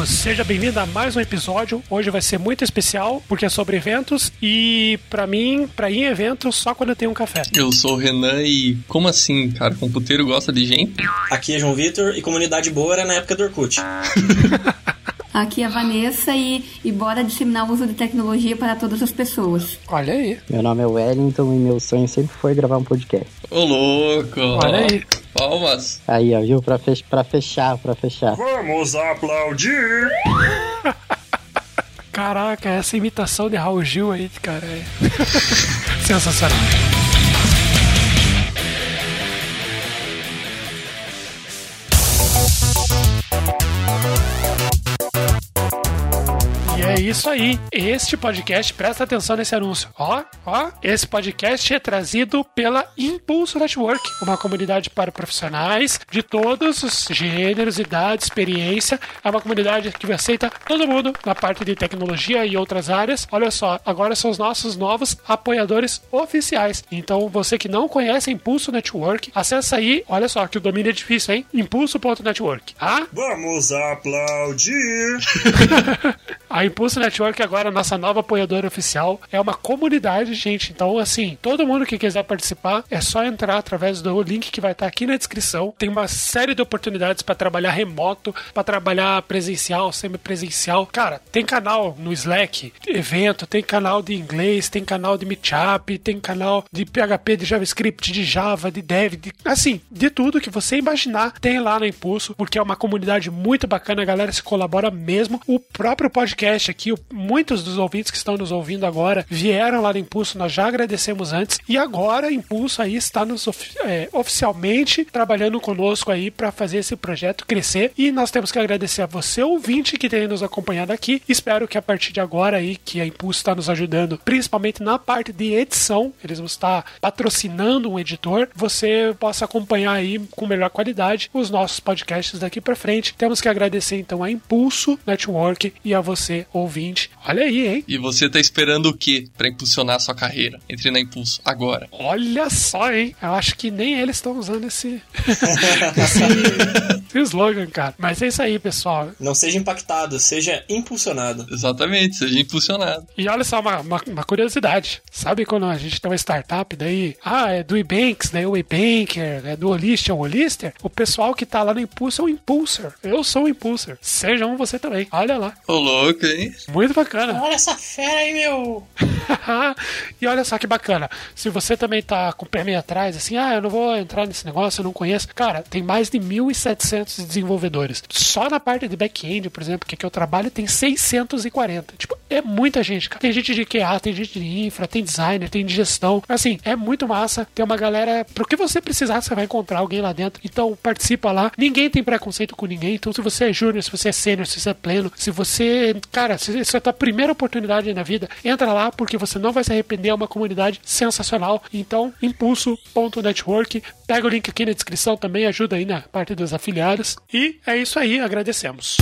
ouvintes! Seja bem-vindo a mais um episódio. Hoje vai ser muito especial porque é sobre eventos e para mim, para ir em eventos só quando eu tenho um café. Eu sou o Renan e como assim, cara? Computeiro gosta de gente? Aqui é João Vitor e comunidade boa era na época do Orkut. Aqui é a Vanessa e, e bora disseminar o uso de tecnologia para todas as pessoas. Olha aí. Meu nome é Wellington e meu sonho sempre foi gravar um podcast. Ô, louco! Olha aí. Palmas! Aí, ó, viu? Pra, fech pra fechar, pra fechar. Vamos aplaudir! Caraca, essa imitação de Raul Gil aí, cara, é sensacional. Isso aí. Este podcast, presta atenção nesse anúncio. Ó, ó, esse podcast é trazido pela Impulso Network, uma comunidade para profissionais de todos os gêneros, idade, experiência. É uma comunidade que aceita todo mundo na parte de tecnologia e outras áreas. Olha só, agora são os nossos novos apoiadores oficiais. Então, você que não conhece a Impulso Network, acessa aí. Olha só, que o domínio é difícil, hein? Impulso.network. Ah? Vamos aplaudir! A Impulso Network agora nossa nova apoiadora oficial. É uma comunidade, gente. Então, assim, todo mundo que quiser participar é só entrar através do link que vai estar aqui na descrição. Tem uma série de oportunidades para trabalhar remoto, para trabalhar presencial, semipresencial. Cara, tem canal no Slack, evento, tem canal de inglês, tem canal de Meetup, tem canal de PHP, de JavaScript, de Java, de Dev, de, assim, de tudo que você imaginar tem lá na Impulso, porque é uma comunidade muito bacana, a galera se colabora mesmo. O próprio podcast aqui, o- muitos dos ouvintes que estão nos ouvindo agora vieram lá do Impulso, nós já agradecemos antes, e agora Impulso aí está nos é, oficialmente trabalhando conosco aí para fazer esse projeto crescer. E nós temos que agradecer a você, ouvinte, que tem nos acompanhado aqui. Espero que a partir de agora aí, que a Impulso está nos ajudando, principalmente na parte de edição, eles vão estar patrocinando um editor, você possa acompanhar aí com melhor qualidade os nossos podcasts daqui para frente. Temos que agradecer então a Impulso Network e a você, ouvinte. Olha aí, hein? E você tá esperando o quê pra impulsionar a sua carreira? Entre na Impulso agora. Olha só, hein? Eu acho que nem eles estão usando esse, esse, esse slogan, cara. Mas é isso aí, pessoal. Não seja impactado, seja impulsionado. Exatamente, seja impulsionado. E olha só, uma, uma, uma curiosidade. Sabe quando a gente tem uma startup, daí, ah, é do Ebanks, daí o Ebanker, é do Holist, é o Holister? O pessoal que tá lá no Impulso é o Impulser. Eu sou o Impulser. Seja um você também. Olha lá. Ô, louco, hein? Muito bacana. Olha essa fera aí, meu! e olha só que bacana. Se você também tá com o pé meio atrás, assim, ah, eu não vou entrar nesse negócio, eu não conheço. Cara, tem mais de 1.700 desenvolvedores. Só na parte de back-end, por exemplo, que, que eu trabalho, tem 640. Tipo, é muita gente, cara. Tem gente de QA, tem gente de infra, tem designer, tem de gestão. Assim, é muito massa. Tem uma galera. Pro que você precisar, você vai encontrar alguém lá dentro. Então, participa lá. Ninguém tem preconceito com ninguém. Então, se você é júnior, se você é sênior, se você é pleno, se você. Cara, se isso é a primeira oportunidade na vida, entra lá porque você não vai se arrepender. É uma comunidade sensacional. Então, impulso.network. Pega o link aqui na descrição também, ajuda aí na parte dos afiliados. E é isso aí, agradecemos.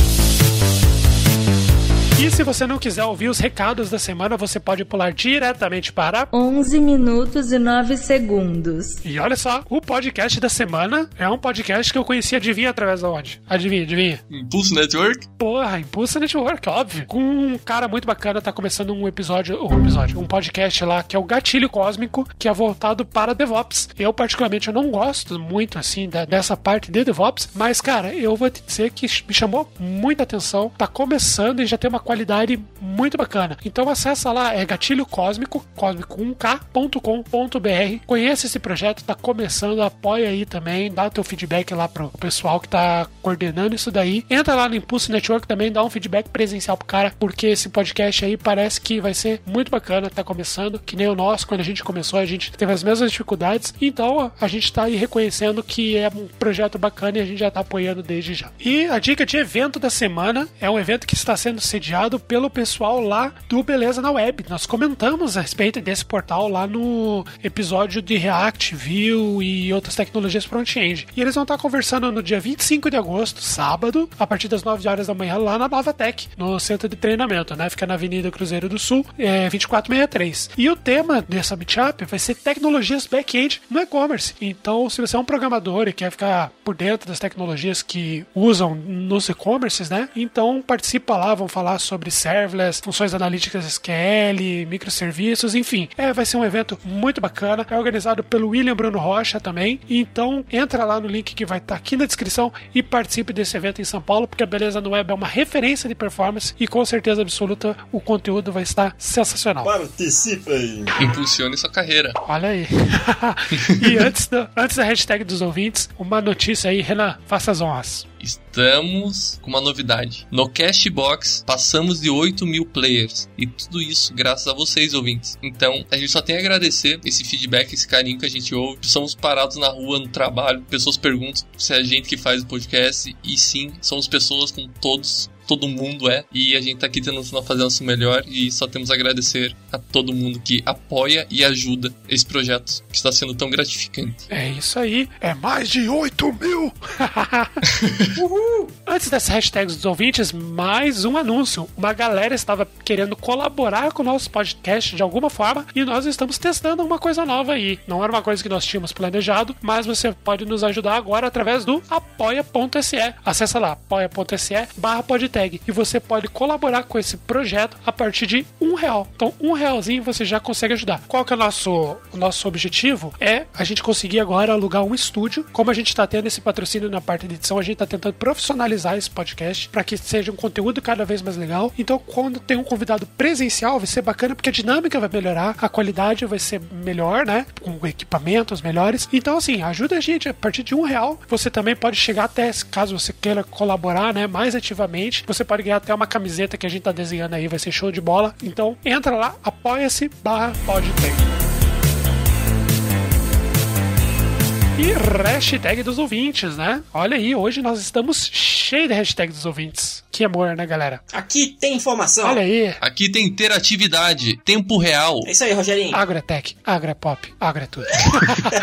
E se você não quiser ouvir os recados da semana, você pode pular diretamente para 11 minutos e 9 segundos. E olha só, o podcast da semana é um podcast que eu conheci, adivinha através da onde? Adivinha, adivinha. Impulso Network? Porra, Impulso Network, óbvio. Com um cara muito bacana, tá começando um episódio, um episódio, um podcast lá, que é o Gatilho Cósmico, que é voltado para DevOps. Eu, particularmente, eu não gosto muito, assim, da- dessa parte de DevOps, mas, cara, eu vou te dizer que me chamou muita atenção. Tá começando e já tem uma qualidade muito bacana. Então acessa lá, é Gatilho Cósmico, cósmico 1k.com.br. Conheça esse projeto, tá começando, apoia aí também, dá teu feedback lá pro pessoal que tá coordenando isso daí. Entra lá no Impulso Network também, dá um feedback presencial pro cara, porque esse podcast aí parece que vai ser muito bacana, tá começando, que nem o nosso, quando a gente começou, a gente teve as mesmas dificuldades, então a gente tá aí reconhecendo que é um projeto bacana e a gente já tá apoiando desde já. E a dica de evento da semana é um evento que está sendo sediado pelo pessoal lá do Beleza na Web. Nós comentamos a respeito desse portal lá no episódio de React, Vue e outras tecnologias front-end. E eles vão estar conversando no dia 25 de agosto, sábado, a partir das 9 horas da manhã, lá na Nova Tech, no centro de treinamento, né? Fica na Avenida Cruzeiro do Sul, é 2463. E o tema dessa meetup vai ser tecnologias back-end no e-commerce. Então, se você é um programador e quer ficar por dentro das tecnologias que usam nos e-commerces, né? Então participa lá, vão falar sobre serverless, funções analíticas SQL, microserviços, enfim. É, vai ser um evento muito bacana. É organizado pelo William Bruno Rocha também. Então entra lá no link que vai estar aqui na descrição e participe desse evento em São Paulo, porque a Beleza no Web é uma referência de performance e com certeza absoluta o conteúdo vai estar sensacional. Participem! Impulsione sua carreira. Olha aí. e antes, do, antes da hashtag dos ouvintes, uma notícia aí, Renan, faça as honras. Estamos com uma novidade. No Cashbox, passamos de 8 mil players. E tudo isso graças a vocês, ouvintes. Então, a gente só tem a agradecer esse feedback, esse carinho que a gente ouve. Somos parados na rua, no trabalho. Pessoas perguntam se é a gente que faz o podcast. E sim, somos pessoas com todos todo mundo é. E a gente tá aqui tentando fazer nosso melhor. E só temos a agradecer a todo mundo que apoia e ajuda esse projeto que está sendo tão gratificante. É isso aí. É mais de 8 mil. Antes dessas hashtags dos ouvintes, mais um anúncio. Uma galera estava querendo colaborar com o nosso podcast de alguma forma e nós estamos testando uma coisa nova aí. Não era uma coisa que nós tínhamos planejado, mas você pode nos ajudar agora através do apoia.se. Acesse lá, apoia.se barra podtag e você pode colaborar com esse projeto a partir de um real. Então, um realzinho você já consegue ajudar. Qual que é o nosso, o nosso objetivo? É a gente conseguir agora alugar um estúdio. Como a gente está tendo esse patrocínio na parte de edição, a gente está tentando profissionalizar esse podcast para que seja um conteúdo cada vez mais legal. Então, quando tem um convidado presencial, vai ser bacana porque a dinâmica vai melhorar, a qualidade vai ser melhor, né? Com equipamentos melhores. Então, assim, ajuda a gente a partir de um real. Você também pode chegar até, caso você queira colaborar, né? Mais ativamente, você pode ganhar até uma camiseta que a gente tá desenhando aí, vai ser show de bola. Então, entra lá, apoia-se barra podtech. E hashtag dos ouvintes, né? Olha aí, hoje nós estamos cheios de hashtag dos ouvintes. Que amor, né, galera? Aqui tem informação. Olha aí. Aqui tem interatividade, tempo real. É isso aí, Rogerinho. Agretech, Agrepop, Agretudo.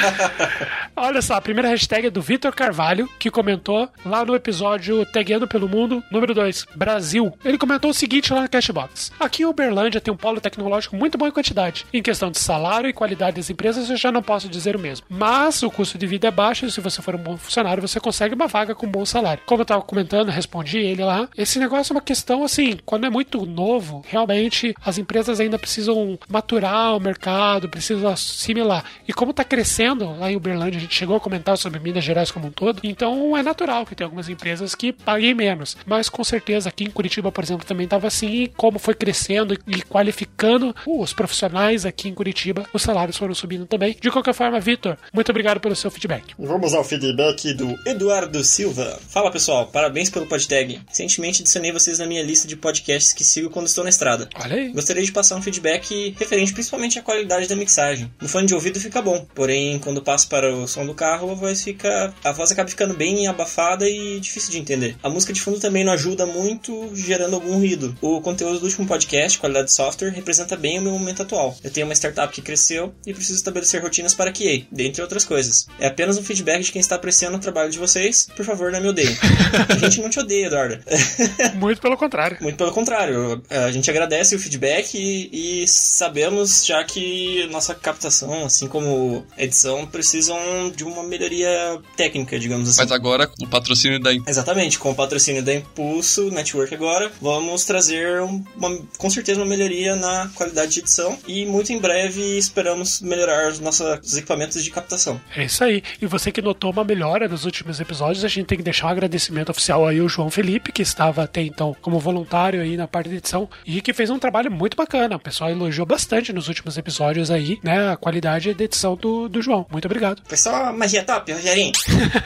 Olha só, a primeira hashtag é do Vitor Carvalho, que comentou lá no episódio Tagueando pelo Mundo, número 2, Brasil. Ele comentou o seguinte lá no Cashbox. Aqui em Uberlândia tem um polo tecnológico muito bom em quantidade. Em questão de salário e qualidade das empresas, eu já não posso dizer o mesmo. Mas o custo de vida é baixo e se você for um bom funcionário, você consegue uma vaga com um bom salário. Como eu tava comentando, respondi ele lá. Esse negócio é uma questão assim, quando é muito novo, realmente as empresas ainda precisam maturar o mercado, precisam assimilar. E como tá crescendo lá em Uberlândia, a gente chegou a comentar sobre Minas Gerais como um todo, então é natural que tem algumas empresas que paguem menos. Mas com certeza aqui em Curitiba, por exemplo, também estava assim, e como foi crescendo e qualificando os profissionais aqui em Curitiba, os salários foram subindo também. De qualquer forma, Vitor, muito obrigado pelo seu feedback. Vamos ao feedback do Eduardo Silva. Fala pessoal, parabéns pelo podtag. Recentemente adicionei vocês na minha lista de podcasts que sigo quando estou na estrada. Olha aí. Gostaria de passar um feedback referente principalmente à qualidade da mixagem. No fone de ouvido fica bom, porém quando passo para o som do carro a voz fica, a voz acaba ficando bem abafada e difícil de entender. A música de fundo também não ajuda muito, gerando algum ruído. O conteúdo do último podcast, qualidade de software, representa bem o meu momento atual. Eu tenho uma startup que cresceu e preciso estabelecer rotinas para QA, dentre outras coisas. É apenas um feedback de quem está apreciando o trabalho de vocês. Por favor, não me odeiem. A gente não te odeia, Eduardo. Muito pelo contrário. Muito pelo contrário, a gente agradece o feedback e, e sabemos já que nossa captação, assim como edição, precisam de uma melhoria técnica, digamos assim. Mas agora o patrocínio da Exatamente, com o patrocínio da Impulso Network agora, vamos trazer uma, com certeza uma melhoria na qualidade de edição e muito em breve esperamos melhorar os nossos equipamentos de captação. É isso aí. E você que notou uma melhora nos últimos episódios, a gente tem que deixar um agradecimento oficial aí ao João Felipe, que estava até então como voluntário aí na parte de edição e que fez um trabalho muito bacana. O pessoal elogiou bastante nos últimos episódios aí, né, a qualidade da edição do, do João. Muito obrigado. Pessoal, Só magia top, Rogerinho.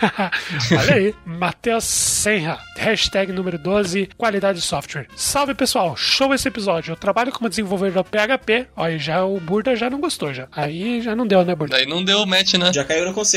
Olha aí, Matheus Senra, hashtag número 12, qualidade software. Salve pessoal, show esse episódio. Eu trabalho como desenvolvedor PHP. Olha, já o Burda já não gostou já. Aí já não deu, né, Burda? Daí não deu match, né? Já caiu no conceito.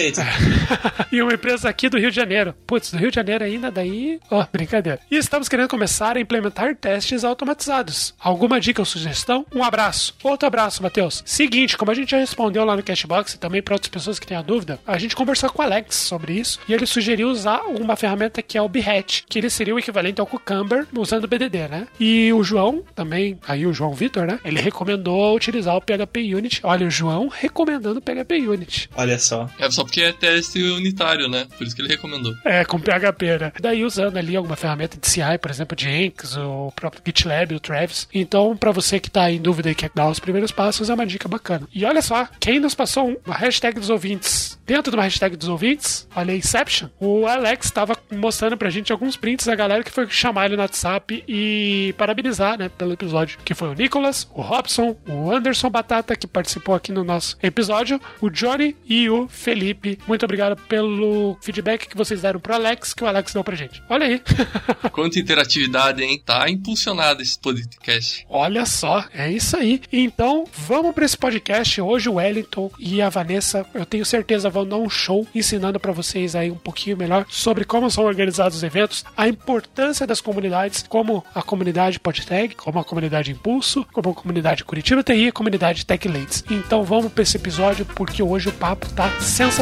e uma empresa aqui do Rio de Janeiro. Putz, do Rio de Janeiro ainda, daí. Ó, brincadeira. E estamos querendo começar a implementar testes automatizados. Alguma dica ou sugestão? Um abraço. Outro abraço, Matheus. Seguinte, como a gente já respondeu lá no Cashbox e também para outras pessoas que têm a dúvida, a gente conversou com o Alex sobre isso e ele sugeriu usar uma ferramenta que é o Behat, que ele seria o equivalente ao Cucumber usando o BDD, né? E o João, também, aí o João Vitor, né? Ele recomendou utilizar o PHP Unit. Olha, o João recomendando o PHP Unit. Olha só. É só porque é teste unitário, né? Por isso que ele recomendou. É, com PHP, né? Daí usando ali alguma ferramenta de CI, por exemplo, Jenkins, o próprio GitLab, o Travis. Então, para você que tá em dúvida e quer dar os primeiros passos, é uma dica bacana. E olha só, quem nos passou uma hashtag dos ouvintes dentro de uma hashtag dos ouvintes, olha Inception, o Alex estava mostrando pra gente alguns prints da galera que foi chamar ele no WhatsApp e parabenizar, né, pelo episódio. Que foi o Nicolas, o Robson, o Anderson Batata, que participou aqui no nosso episódio, o Johnny e o Felipe. Muito obrigado pelo feedback que vocês deram pro Alex, que o Alex deu pra gente. Olha aí. Quanta interatividade, hein? Tá impulsionado esse podcast. Olha só, é isso aí. Então, vamos para esse podcast. Hoje o Wellington e a Vanessa, eu tenho certeza, vão dar um show ensinando para vocês aí um pouquinho melhor sobre como são organizados os eventos, a importância das comunidades, como a comunidade PodTag, como a comunidade Impulso, como a comunidade Curitiba TI e a comunidade Tech Ladies. Então vamos para esse episódio porque hoje o papo tá sensacional.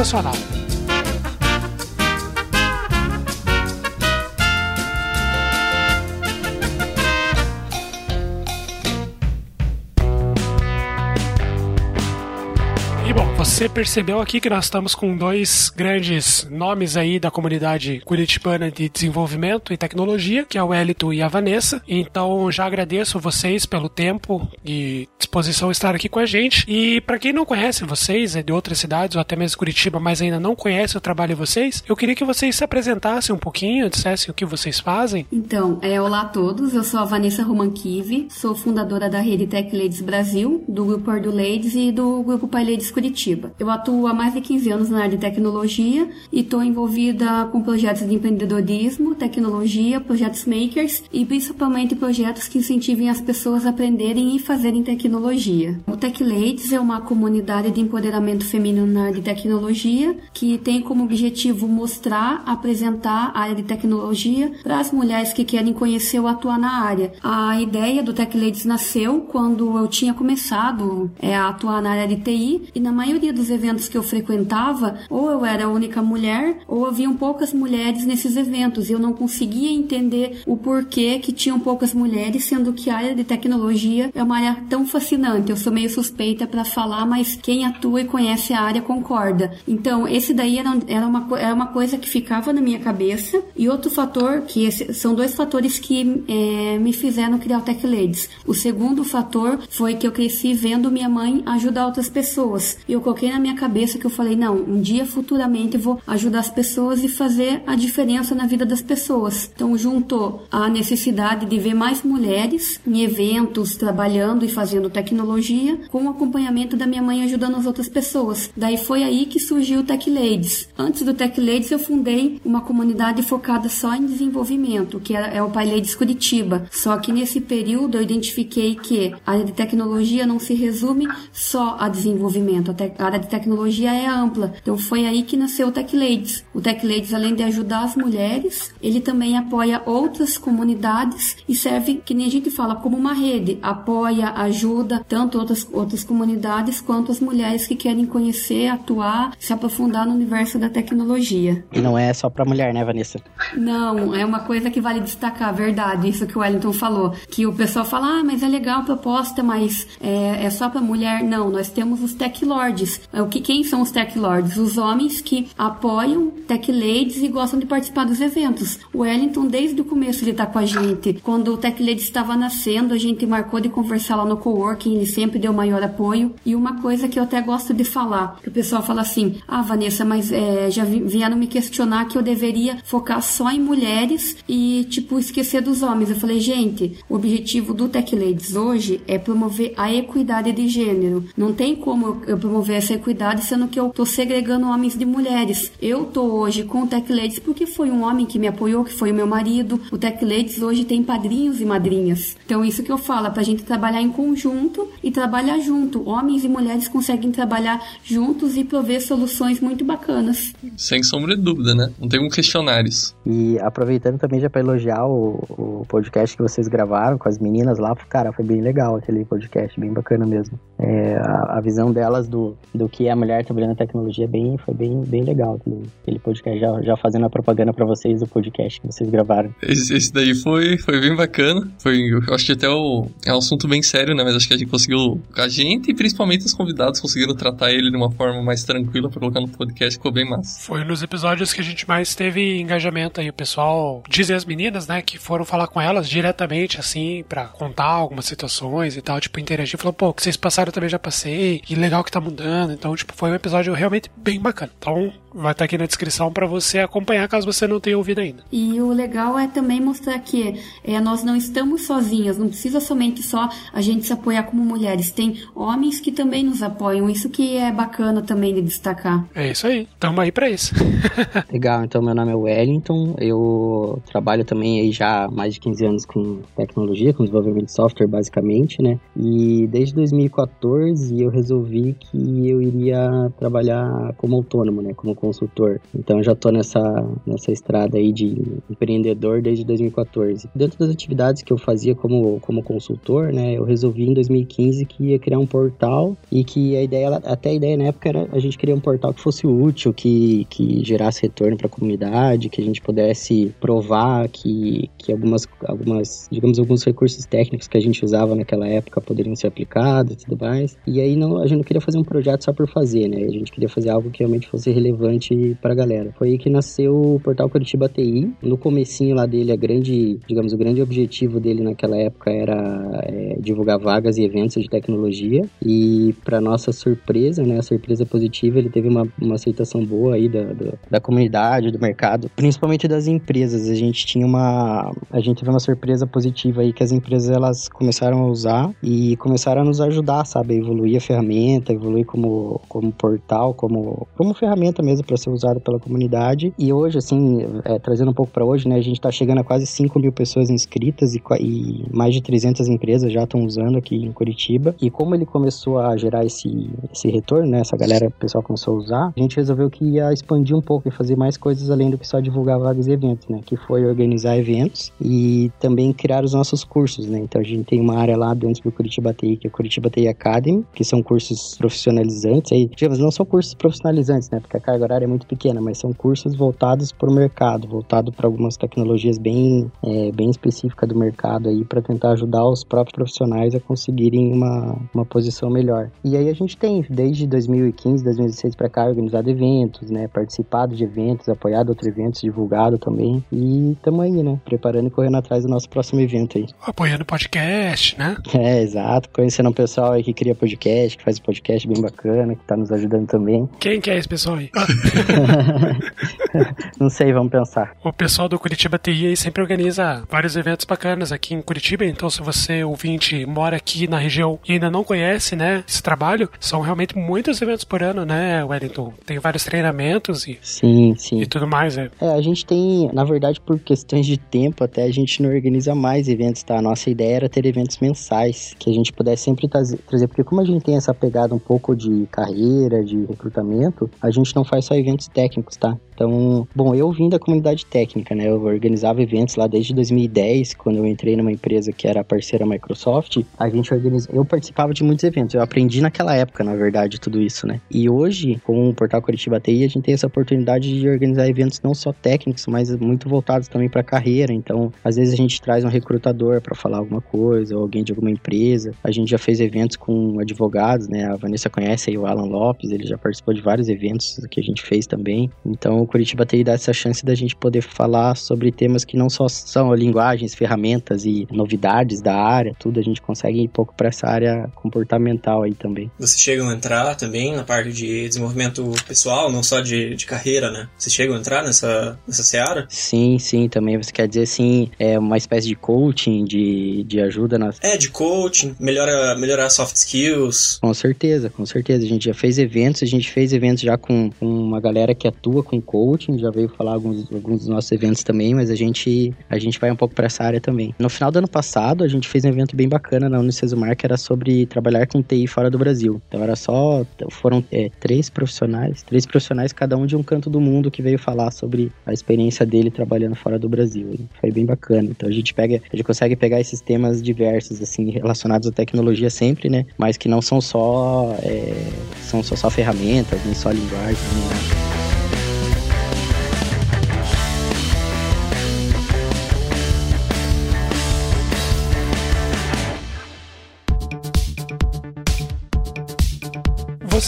E bom, você percebeu aqui que nós estamos com dois grandes nomes aí da comunidade curitibana de desenvolvimento e tecnologia, que é o Elito e a Vanessa. Então já agradeço vocês pelo tempo e disposição a estar aqui com a gente. E para quem não conhece vocês, é de outras cidades ou até mesmo Curitiba, mas ainda não conhece o trabalho de vocês, eu queria que vocês se apresentassem um pouquinho, dissessem o que vocês fazem. Então, é, olá a todos, eu sou a Vanessa Romankive, sou fundadora da rede Tech Ladies Brasil, do grupo Ardu Ladies e do grupo Pai Ladies Curitiba. Eu atuo há mais de 15 anos na área de tecnologia e estou envolvida com projetos de empreendedorismo, tecnologia, projetos makers e principalmente projetos que incentivem as pessoas a aprenderem e fazerem tecnologia. O Tech Ladies é uma comunidade de empoderamento feminino na área de tecnologia que tem como objetivo mostrar, apresentar a área de tecnologia para as mulheres que querem conhecer ou atuar na área. A ideia do Tech Ladies nasceu quando eu tinha começado é, a atuar na área de TI e na maioria dos eventos que eu frequentava, ou eu era a única mulher, ou haviam poucas mulheres nesses eventos. E eu não conseguia entender o porquê que tinham poucas mulheres, sendo que a área de tecnologia é uma área tão fascinante. Eu sou meio suspeita para falar, mas quem atua e conhece a área concorda. Então, esse daí era, era, uma, era uma coisa que ficava na minha cabeça. E outro fator, que esse, são dois fatores que é, me fizeram criar o Tech Ladies. O segundo fator foi que eu cresci vendo minha mãe ajudar outras pessoas. Eu coloquei na minha cabeça que eu falei, não, um dia futuramente eu vou ajudar as pessoas e fazer a diferença na vida das pessoas. Então juntou a necessidade de ver mais mulheres em eventos, trabalhando e fazendo tecnologia, com o acompanhamento da minha mãe ajudando as outras pessoas. Daí foi aí que surgiu o Tech Ladies. Antes do Tech Ladies eu fundei uma comunidade focada só em desenvolvimento, que é o Pai Ladies Curitiba. Só que nesse período eu identifiquei que a área de tecnologia não se resume só a desenvolvimento. A área de tecnologia é ampla. Então foi aí que nasceu o Tech Ladies. O Tech Ladies, além de ajudar as mulheres, ele também apoia outras comunidades e serve, que nem a gente fala, como uma rede. Apoia, ajuda tanto outras, outras comunidades quanto as mulheres que querem conhecer, atuar, se aprofundar no universo da tecnologia. E não é só pra mulher, né, Vanessa? Não, é uma coisa que vale destacar, verdade, isso que o Wellington falou. Que o pessoal fala, ah, mas é legal a proposta, mas é, é só pra mulher. Não, nós temos os Tech Lords. O que, quem são os Tech Lords? Os homens que apoiam Tech Ladies e gostam de participar dos eventos. O Wellington, desde o começo, ele tá com a gente. Quando o Tech Ladies estava nascendo, a gente marcou de conversar lá no coworking, ele sempre deu maior apoio. E uma coisa que eu até gosto de falar, que o pessoal fala assim, ah, Vanessa, mas é, já vieram me questionar que eu deveria focar só em mulheres e, tipo, esquecer dos homens. Eu falei, gente, o objetivo do Tech Ladies hoje é promover a equidade de gênero. Não tem como eu promover haver essa equidade, sendo que eu tô segregando homens de mulheres. Eu tô hoje com o Tech Ladies porque foi um homem que me apoiou, que foi o meu marido. O Tech Ladies hoje tem padrinhos e madrinhas. Então, isso que eu falo, é pra gente trabalhar em conjunto e trabalhar junto. Homens e mulheres conseguem trabalhar juntos e prover soluções muito bacanas. Sem sombra de dúvida, né? Não tem um questionário isso. E aproveitando também já para elogiar o, o podcast que vocês gravaram com as meninas lá, cara, foi bem legal aquele podcast, bem bacana mesmo. É, a, a, visão delas do, do que é a mulher trabalhando na tecnologia bem, foi bem, bem legal aquele, aquele podcast, já, já fazendo a propaganda para vocês do podcast que vocês gravaram. Esse, esse, daí foi, foi bem bacana, foi, eu acho que até o, é um assunto bem sério, né, mas acho que a gente conseguiu, a gente e principalmente os convidados conseguiram tratar ele de uma forma mais tranquila para colocar no podcast, ficou bem massa. Foi nos episódios que a gente mais teve engajamento aí, o pessoal, dizem as meninas, né, que foram falar com elas diretamente, assim, para contar algumas situações e tal, tipo, interagir, falou, pô, que vocês passaram também já passei, e legal que tá mudando, então, tipo, foi um episódio realmente bem bacana. Então, vai estar tá aqui na descrição para você acompanhar caso você não tenha ouvido ainda. E o legal é também mostrar que é, nós não estamos sozinhas, não precisa somente só a gente se apoiar como mulheres, tem homens que também nos apoiam, isso que é bacana também de destacar. É isso aí, tamo aí para isso. legal, então meu nome é Wellington, eu trabalho também aí já há mais de 15 anos com tecnologia, com desenvolvimento de software basicamente, né? E desde 2014 eu resolvi que eu iria trabalhar como autônomo, né? Como consultor. Então já tô nessa, nessa estrada aí de empreendedor desde 2014. Dentro das atividades que eu fazia como, como consultor, né, eu resolvi em 2015 que ia criar um portal e que a ideia, até a ideia na época era a gente criar um portal que fosse útil, que, que gerasse retorno para a comunidade, que a gente pudesse provar que, que algumas, algumas, digamos, alguns recursos técnicos que a gente usava naquela época poderiam ser aplicados e tudo mais. E aí não, a gente não queria fazer um projeto só por fazer, né? A gente queria fazer algo que realmente fosse relevante relevante pra galera. Foi aí que nasceu o portal Curitiba TI. No comecinho lá dele, a grande, digamos, o grande objetivo dele naquela época era é, divulgar vagas e eventos de tecnologia. E para nossa surpresa, né, surpresa positiva, ele teve uma, uma aceitação boa aí da, da, da comunidade, do mercado, principalmente das empresas. A gente tinha uma, a gente teve uma surpresa positiva aí que as empresas elas começaram a usar e começaram a nos ajudar, sabe, a evoluir a ferramenta, evoluir como, como portal, como, como ferramenta mesmo para ser usado pela comunidade. E hoje, assim, é, trazendo um pouco para hoje, né, a gente está chegando a quase 5 mil pessoas inscritas e, e mais de 300 empresas já estão usando aqui em Curitiba. E como ele começou a gerar esse, esse retorno, né, essa galera, o pessoal começou a usar, a gente resolveu que ia expandir um pouco e fazer mais coisas além do que só divulgar vagas e eventos, né, que foi organizar eventos e também criar os nossos cursos, né. Então a gente tem uma área lá dentro do Curitiba TI, que é o Curitiba TI Academy, que são cursos profissionalizantes, aí, digamos, não são cursos profissionalizantes, né, porque a carga horária é muito pequena, mas são cursos voltados para o mercado, voltado para algumas tecnologias bem, é, bem específicas do mercado aí, para tentar ajudar os próprios profissionais a conseguirem uma, uma posição melhor. E aí a gente tem, desde 2015, 2016 para cá, organizado eventos, né, participado de eventos, apoiado outros eventos, divulgado também, e estamos aí, né, preparando e correndo atrás do nosso próximo evento aí. Apoiando podcast, né? É, exato, conhecendo um pessoal aí que cria podcast, que faz podcast bem bacana, que está nos ajudando também. Quem que é esse pessoal aí? Não sei, vamos pensar. O pessoal do Curitiba TI sempre organiza vários eventos bacanas aqui em Curitiba, então se você, ouvinte, mora aqui na região e ainda não conhece, né, esse trabalho, são realmente muitos eventos por ano, né, Wellington? Tem vários treinamentos e, sim, sim. e tudo mais, é. É, a gente tem, na verdade, por questões de tempo, até a gente não organiza mais eventos, tá? A nossa ideia era ter eventos mensais, que a gente pudesse sempre trazer, trazer porque como a gente tem essa pegada um pouco de carreira, de recrutamento, a gente não faz só eventos técnicos, tá? Então, bom, eu vim da comunidade técnica, né? Eu organizava eventos lá desde 2010, quando eu entrei numa empresa que era parceira Microsoft. A gente organiza... Eu participava de muitos eventos. Eu aprendi naquela época, na verdade, tudo isso, né? E hoje, com o Portal Curitiba TI, a gente tem essa oportunidade de organizar eventos não só técnicos, mas muito voltados também para carreira. Então, às vezes a gente traz um recrutador para falar alguma coisa, ou alguém de alguma empresa. A gente já fez eventos com advogados, né? A Vanessa conhece aí o Alan Lopes, ele já participou de vários eventos que a gente fez também. Então, Curitiba TI dá essa chance da gente poder falar sobre temas que não só são linguagens, ferramentas e novidades da área, tudo, a gente consegue ir um pouco para essa área comportamental aí também. Vocês chegam a entrar também na parte de desenvolvimento pessoal, não só de, de carreira, né? Vocês chegam a entrar nessa, nessa seara? Sim, sim, também. Você quer dizer, assim, é uma espécie de coaching, de, de ajuda nas... É, de coaching, melhora, melhorar soft skills. Com certeza, com certeza. A gente já fez eventos, a gente fez eventos já com, com uma galera que atua com coaching, já veio falar alguns, alguns dos nossos eventos também, mas a gente, a gente vai um pouco para essa área também. No final do ano passado, a gente fez um evento bem bacana na Unicesumar, que era sobre trabalhar com TI fora do Brasil. Então era só, foram é, três profissionais, três profissionais, cada um de um canto do mundo que veio falar sobre a experiência dele trabalhando fora do Brasil. Foi bem bacana. Então a gente pega, a gente consegue pegar esses temas diversos, assim, relacionados à tecnologia sempre, né? Mas que não são só, é, são só, só ferramentas, nem só linguagem, né?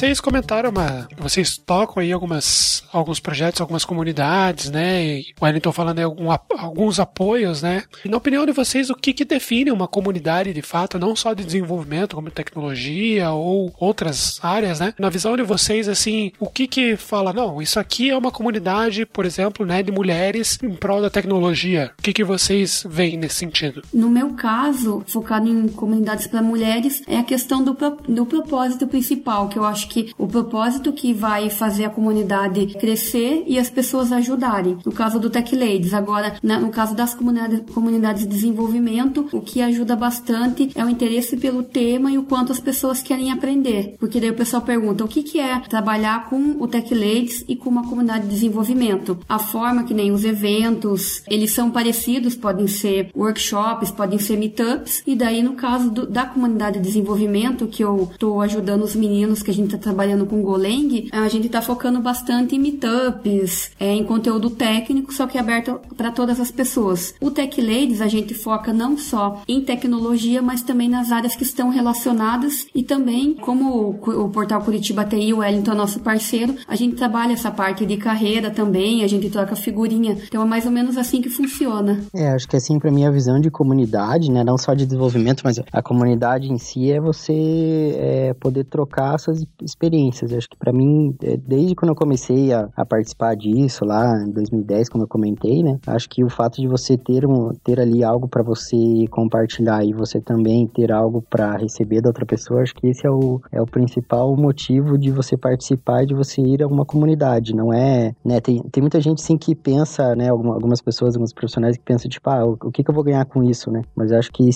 Vocês comentaram uma. Vocês tocam aí algumas, alguns projetos, algumas comunidades, né? E o Wellington falando aí algum, alguns apoios, né? E na opinião de vocês, o que, que define uma comunidade de fato, não só de desenvolvimento, como tecnologia ou outras áreas, né? Na visão de vocês, assim, o que que fala, não, isso aqui é uma comunidade, por exemplo, né, de mulheres em prol da tecnologia. O que que vocês veem nesse sentido? No meu caso, focado em comunidades para mulheres, é a questão do, do propósito principal, que eu acho acho que o propósito que vai fazer a comunidade crescer e as pessoas ajudarem. No caso do Tech Ladies, agora, no caso das comunidades, comunidades de desenvolvimento, o que ajuda bastante é o interesse pelo tema e o quanto as pessoas querem aprender. Porque daí o pessoal pergunta o que, que é trabalhar com o Tech Ladies e com uma comunidade de desenvolvimento. A forma que nem os eventos, eles são parecidos, podem ser workshops, podem ser meetups, e daí no caso do, da comunidade de desenvolvimento, que eu estou ajudando os meninos que a gente está trabalhando com Golang, a gente está focando bastante em meetups, é, em conteúdo técnico, só que aberto para todas as pessoas. O Tech Ladies a gente foca não só em tecnologia, mas também nas áreas que estão relacionadas e também, como o, o portal Curitiba TI, o Wellington é nosso parceiro, a gente trabalha essa parte de carreira também, a gente troca figurinha. Então é mais ou menos assim que funciona. É, acho que assim, para mim, a visão de comunidade, né, não só de desenvolvimento, mas a comunidade em si é você é, poder trocar essas experiências. Eu acho que para mim, é, desde quando eu comecei a, a, participar disso lá em 2010, como eu comentei, né? Acho que o fato de você ter um ter ali algo para você compartilhar e você também ter algo para receber da outra pessoa, acho que esse é o, é o principal motivo de você participar e de você ir a uma comunidade. Não é, né? Tem, tem muita gente sim que pensa, né? Algumas pessoas, alguns profissionais que pensam tipo, ah, o, o que, que eu vou ganhar com isso, né? Mas acho que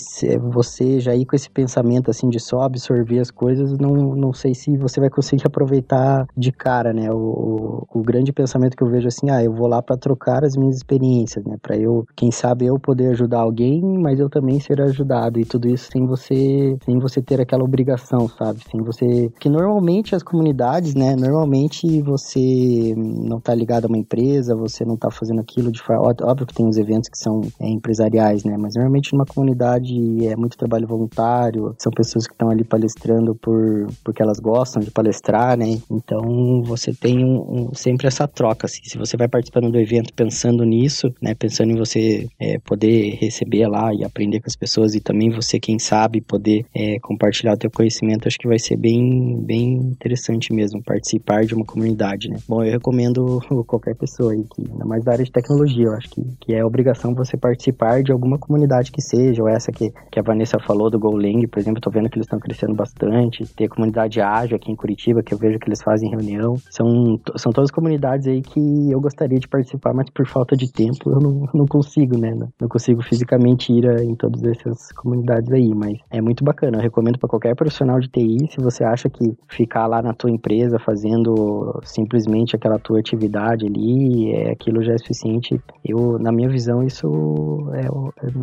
você já ir com esse pensamento assim de só absorver as coisas, não, não sei se você você vai conseguir aproveitar de cara, né? O, o, grande pensamento que eu vejo assim, ah, eu vou lá para trocar as minhas experiências, né? Para eu, quem sabe eu poder ajudar alguém, mas eu também ser ajudado e tudo isso sem você, sem você ter aquela obrigação, sabe? Sem você, que normalmente as comunidades, né? Normalmente você não tá ligado a uma empresa, você não tá fazendo aquilo de forma, óbvio que tem os eventos que são é, empresariais, né? Mas normalmente numa comunidade é muito trabalho voluntário, são pessoas que estão ali palestrando por porque elas gostam de palestrar, né? Então você tem um, um, sempre essa troca. Assim. Se você vai participando do evento pensando nisso, né? Pensando em você é, poder receber lá e aprender com as pessoas e também você, quem sabe, poder é, compartilhar o teu conhecimento, acho que vai ser bem, bem interessante mesmo participar de uma comunidade, né? Bom, eu recomendo qualquer pessoa aí, que, ainda mais da área de tecnologia, eu acho que, que é obrigação você participar de alguma comunidade que seja, ou essa que, que a Vanessa falou do GoLang, por exemplo, eu tô vendo que eles estão crescendo bastante, tem a comunidade ágil aqui em Curitiba, que eu vejo que eles fazem reunião. São, são todas comunidades aí que eu gostaria de participar, mas por falta de tempo eu não, não consigo, né? Não consigo fisicamente ir em todas essas comunidades aí, mas é muito bacana. Eu recomendo para qualquer profissional de TI, se você acha que ficar lá na tua empresa fazendo simplesmente aquela tua atividade ali, é, aquilo já é suficiente. Eu, na minha visão, isso é,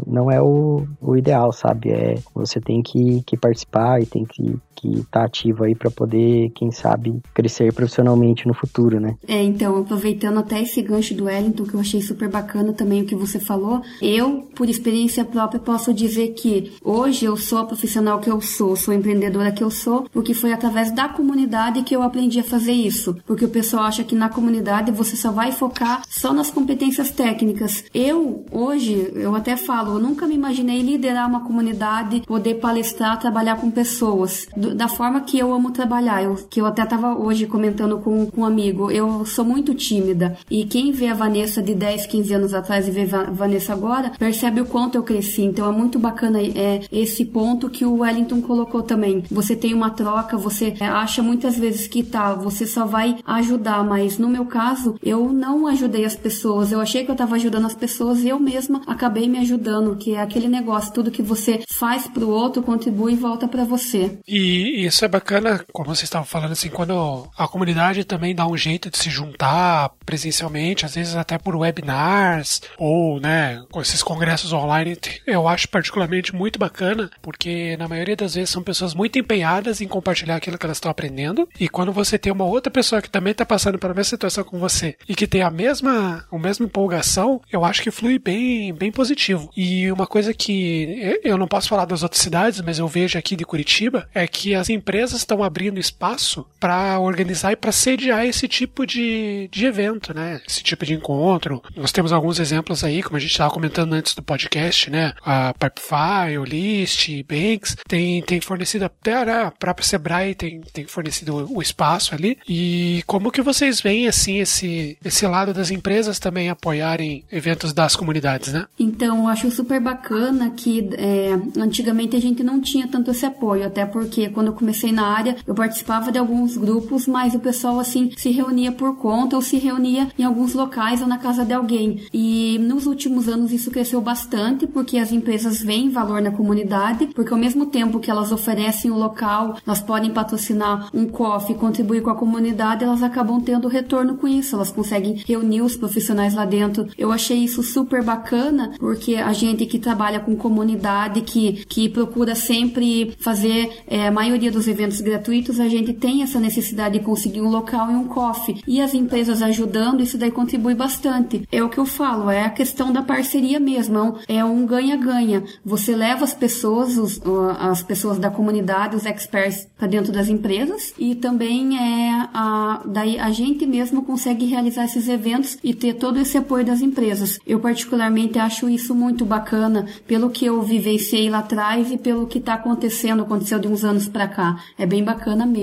não é o, o ideal, sabe? É, você tem que, que participar e tem que estar que tá ativo aí para poder poder, quem sabe, crescer profissionalmente no futuro, né? É, então, aproveitando até esse gancho do Wellington, que eu achei super bacana também o que você falou, eu, por experiência própria, posso dizer que hoje eu sou a profissional que eu sou, sou a empreendedora que eu sou, porque foi através da comunidade que eu aprendi a fazer isso. Porque o pessoal acha que na comunidade você só vai focar só nas competências técnicas. Eu, hoje, eu até falo, eu nunca me imaginei liderar uma comunidade, poder palestrar, trabalhar com pessoas. Do, da forma que eu amo trabalhar, eu, que eu até estava hoje comentando com, com um amigo, eu sou muito tímida. E quem vê a Vanessa de 10, 15 anos atrás e vê a Vanessa agora, percebe o quanto eu cresci. Então é muito bacana é, esse ponto que o Wellington colocou também. Você tem uma troca, você é, acha muitas vezes que tá, você só vai ajudar, mas no meu caso, eu não ajudei as pessoas. Eu achei que eu estava ajudando as pessoas e eu mesma acabei me ajudando, que é aquele negócio, tudo que você faz pro outro contribui e volta para você. E isso é bacana, como vocês estavam falando assim, quando a comunidade também dá um jeito de se juntar presencialmente, às vezes até por webinars ou, né, com esses congressos online, eu acho particularmente muito bacana, porque na maioria das vezes são pessoas muito empenhadas em compartilhar aquilo que elas estão aprendendo, e quando você tem uma outra pessoa que também está passando pela mesma situação com você e que tem a mesma, a mesma empolgação, eu acho que flui bem, bem positivo. E uma coisa que eu não posso falar das outras cidades, mas eu vejo aqui de Curitiba, é que as empresas estão abrindo espaço para organizar e para sediar esse tipo de, de evento, né? Esse tipo de encontro. Nós temos alguns exemplos aí, como a gente estava comentando antes do podcast, né? A Pipefy, o List, Banks, tem, tem fornecido até a própria Sebrae tem, tem fornecido o espaço ali. E como que vocês veem, assim, esse, esse lado das empresas também apoiarem eventos das comunidades, né? Então, eu acho super bacana que é, antigamente a gente não tinha tanto esse apoio, até porque quando eu comecei na área, eu participava de alguns grupos, mas o pessoal, assim, se reunia por conta ou se reunia em alguns locais ou na casa de alguém. E nos últimos anos isso cresceu bastante, porque as empresas veem valor na comunidade, porque ao mesmo tempo que elas oferecem o local, elas podem patrocinar um coffee, contribuir com a comunidade, elas acabam tendo retorno com isso, elas conseguem reunir os profissionais lá dentro. Eu achei isso super bacana, porque a gente que trabalha com comunidade, que, que procura sempre fazer é, a maioria dos eventos gratuitos, a gente tem essa necessidade de conseguir um local e um coffee. E as empresas ajudando, isso daí contribui bastante. É o que eu falo, é a questão da parceria mesmo, é um ganha-ganha. Você leva as pessoas, os, as pessoas da comunidade, os experts para dentro das empresas e também é a, daí a gente mesmo consegue realizar esses eventos e ter todo esse apoio das empresas. Eu particularmente acho isso muito bacana pelo que eu vivenciei lá atrás e pelo que está acontecendo, aconteceu de uns anos para cá. É bem bacana mesmo.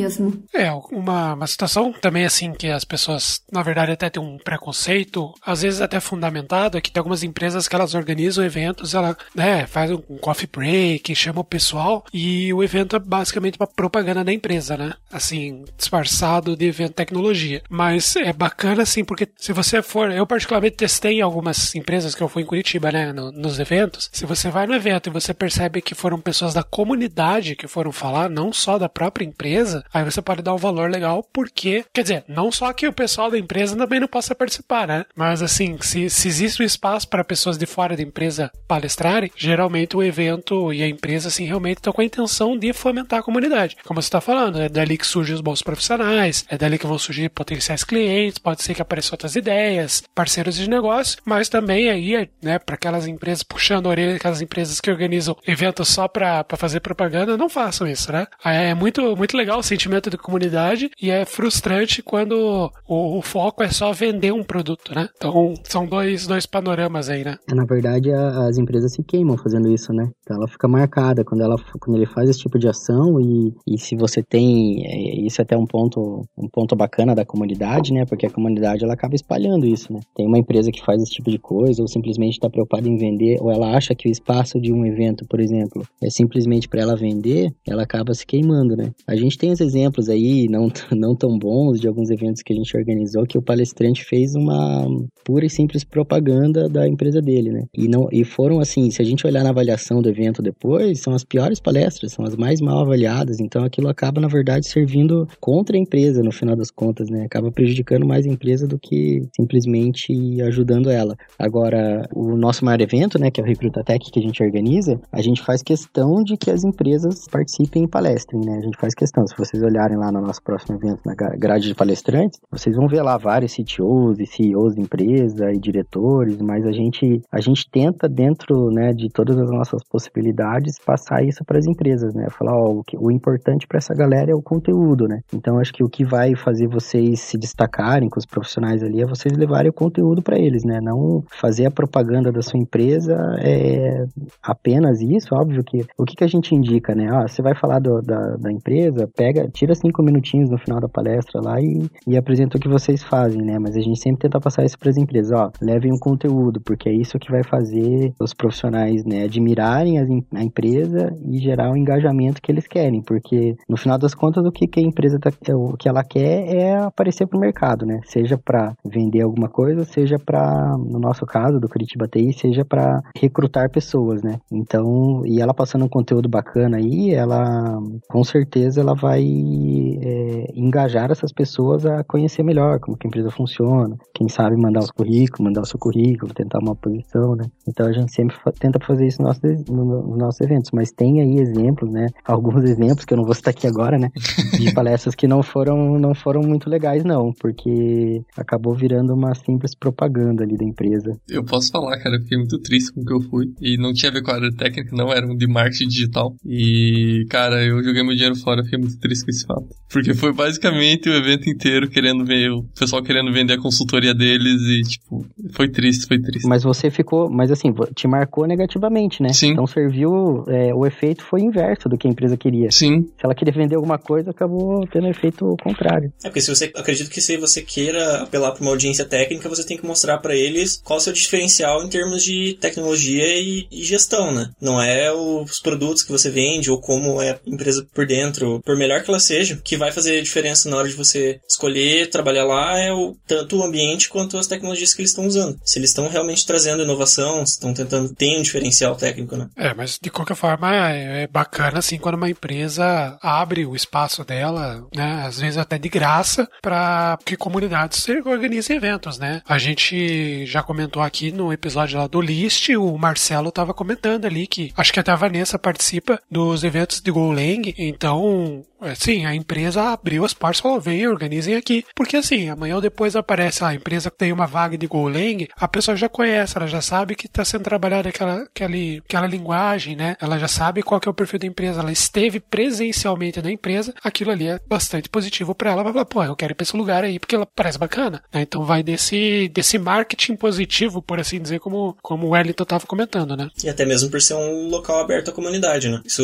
É, uma, uma situação também assim que as pessoas, na verdade, até têm um preconceito, às vezes até fundamentado, é que tem algumas empresas que elas organizam eventos, ela né, faz um coffee break, chama o pessoal e o evento é basicamente uma propaganda da empresa, né? Assim, disfarçado de evento tecnologia. Mas é bacana assim, porque se você for, eu particularmente testei em algumas empresas que eu fui em Curitiba, né, no, nos eventos. Se você vai no evento e você percebe que foram pessoas da comunidade que foram falar, não só da própria empresa, aí você pode dar um valor legal, porque, quer dizer, não só que o pessoal da empresa também não possa participar, né? Mas assim, se, se existe um espaço para pessoas de fora da empresa palestrarem, geralmente o evento e a empresa, assim, realmente estão com a intenção de fomentar a comunidade. Como você está falando, é dali que surgem os bons profissionais, é dali que vão surgir potenciais clientes, pode ser que apareçam outras ideias, parceiros de negócio, mas também aí, né, para aquelas empresas puxando a orelha, aquelas empresas que organizam eventos só para fazer propaganda, não façam isso, né? É muito, muito legal sentimento de comunidade e é frustrante quando o, o foco é só vender um produto, né? Então, são dois, dois panoramas aí, né? É, na verdade, a, as empresas se queimam fazendo isso, né? Então, ela fica marcada quando, ela, quando ele faz esse tipo de ação e, e se você tem, é, isso é até um ponto, um ponto bacana da comunidade, né? Porque a comunidade, ela acaba espalhando isso, né? Tem uma empresa que faz esse tipo de coisa ou simplesmente está preocupada em vender ou ela acha que o espaço de um evento, por exemplo, é simplesmente para ela vender, ela acaba se queimando, né? A gente tem exemplos aí, não, não tão bons, de alguns eventos que a gente organizou, que o palestrante fez uma pura e simples propaganda da empresa dele, né? E, não, e foram assim, se a gente olhar na avaliação do evento depois, são as piores palestras, são as mais mal avaliadas, então aquilo acaba, na verdade, servindo contra a empresa, no final das contas, né? Acaba prejudicando mais a empresa do que simplesmente ajudando ela. Agora, o nosso maior evento, né, que é o Recruta Tech que a gente organiza, a gente faz questão de que as empresas participem e palestrem, né? A gente faz questão. Se você vocês olharem lá no nosso próximo evento, na grade de palestrantes, vocês vão ver lá vários CTOs e CEOs de empresa e diretores, mas a gente, a gente tenta, dentro né, de todas as nossas possibilidades, passar isso para as empresas, né? Falar, ó, o, que, o importante para essa galera é o conteúdo, né? Então, acho que o que vai fazer vocês se destacarem com os profissionais ali é vocês levarem o conteúdo para eles, né? Não fazer a propaganda da sua empresa é apenas isso, óbvio que o que, que a gente indica, né? Ah, você vai falar do, da, da empresa, pega, tira cinco minutinhos no final da palestra lá e, e apresenta o que vocês fazem, né? Mas a gente sempre tenta passar isso para as empresas, ó, levem um conteúdo, porque é isso que vai fazer os profissionais, né, admirarem a, a empresa e gerar o engajamento que eles querem, porque no final das contas o que, que a empresa tá, é, o que ela quer é aparecer para o mercado, né? Seja para vender alguma coisa, seja para, no nosso caso do Curitiba TI, seja para recrutar pessoas, né? Então, e ela passando um conteúdo bacana aí, ela com certeza ela vai é, engajar essas pessoas a conhecer melhor como que a empresa funciona, quem sabe mandar os currículos, mandar o seu currículo, tentar uma posição, né? Então a gente sempre tenta fazer isso nos nossos, nos nossos eventos, mas tem aí exemplos, né? Alguns exemplos que eu não vou citar aqui agora, né? De palestras que não foram, não foram muito legais, não, porque acabou virando uma simples propaganda ali da empresa. Eu posso falar, cara, eu fiquei muito triste com o que eu fui e não tinha a ver com a área técnica, não, era um de marketing digital. E, cara, eu joguei meu dinheiro fora, fiquei muito triste com esse fato. Porque foi basicamente o evento inteiro querendo ver, o pessoal querendo vender a consultoria deles e, tipo, foi triste, foi triste. Mas você ficou, mas assim, te marcou negativamente, né? Sim. Então serviu, é, o efeito foi inverso do que a empresa queria. Sim. Se ela queria vender alguma coisa, acabou tendo efeito contrário. É, porque se você, acredito que se você queira apelar para uma audiência técnica, você tem que mostrar para eles qual é o seu diferencial em termos de tecnologia e, e gestão, né? Não é os produtos que você vende ou como é a empresa por dentro, por melhor que ela seja, que vai fazer diferença na hora de você escolher trabalhar lá é o, tanto o ambiente quanto as tecnologias que eles estão usando. Se eles estão realmente trazendo inovação, estão tentando ter um diferencial técnico, né? É, mas de qualquer forma é, é bacana assim quando uma empresa abre o espaço dela, né, às vezes até de graça, para que comunidades organizem eventos, né? A gente já comentou aqui no episódio lá do List, o Marcelo estava comentando ali que acho que até a Vanessa participa dos eventos de Golang, então Sim, a empresa abriu as portas e falou: vem, organizem aqui. Porque assim, amanhã ou depois aparece a empresa que tem uma vaga de Golang, a pessoa já conhece, ela já sabe que está sendo trabalhada aquela, aquela, aquela linguagem, né? Ela já sabe qual que é o perfil da empresa, ela esteve presencialmente na empresa, aquilo ali é bastante positivo para ela. Vai falar, pô, eu quero ir pra esse lugar aí porque ela parece bacana. Né? Então vai desse, desse marketing positivo, por assim dizer, como, como o Wellington estava comentando, né? E até mesmo por ser um local aberto à comunidade, né? Isso,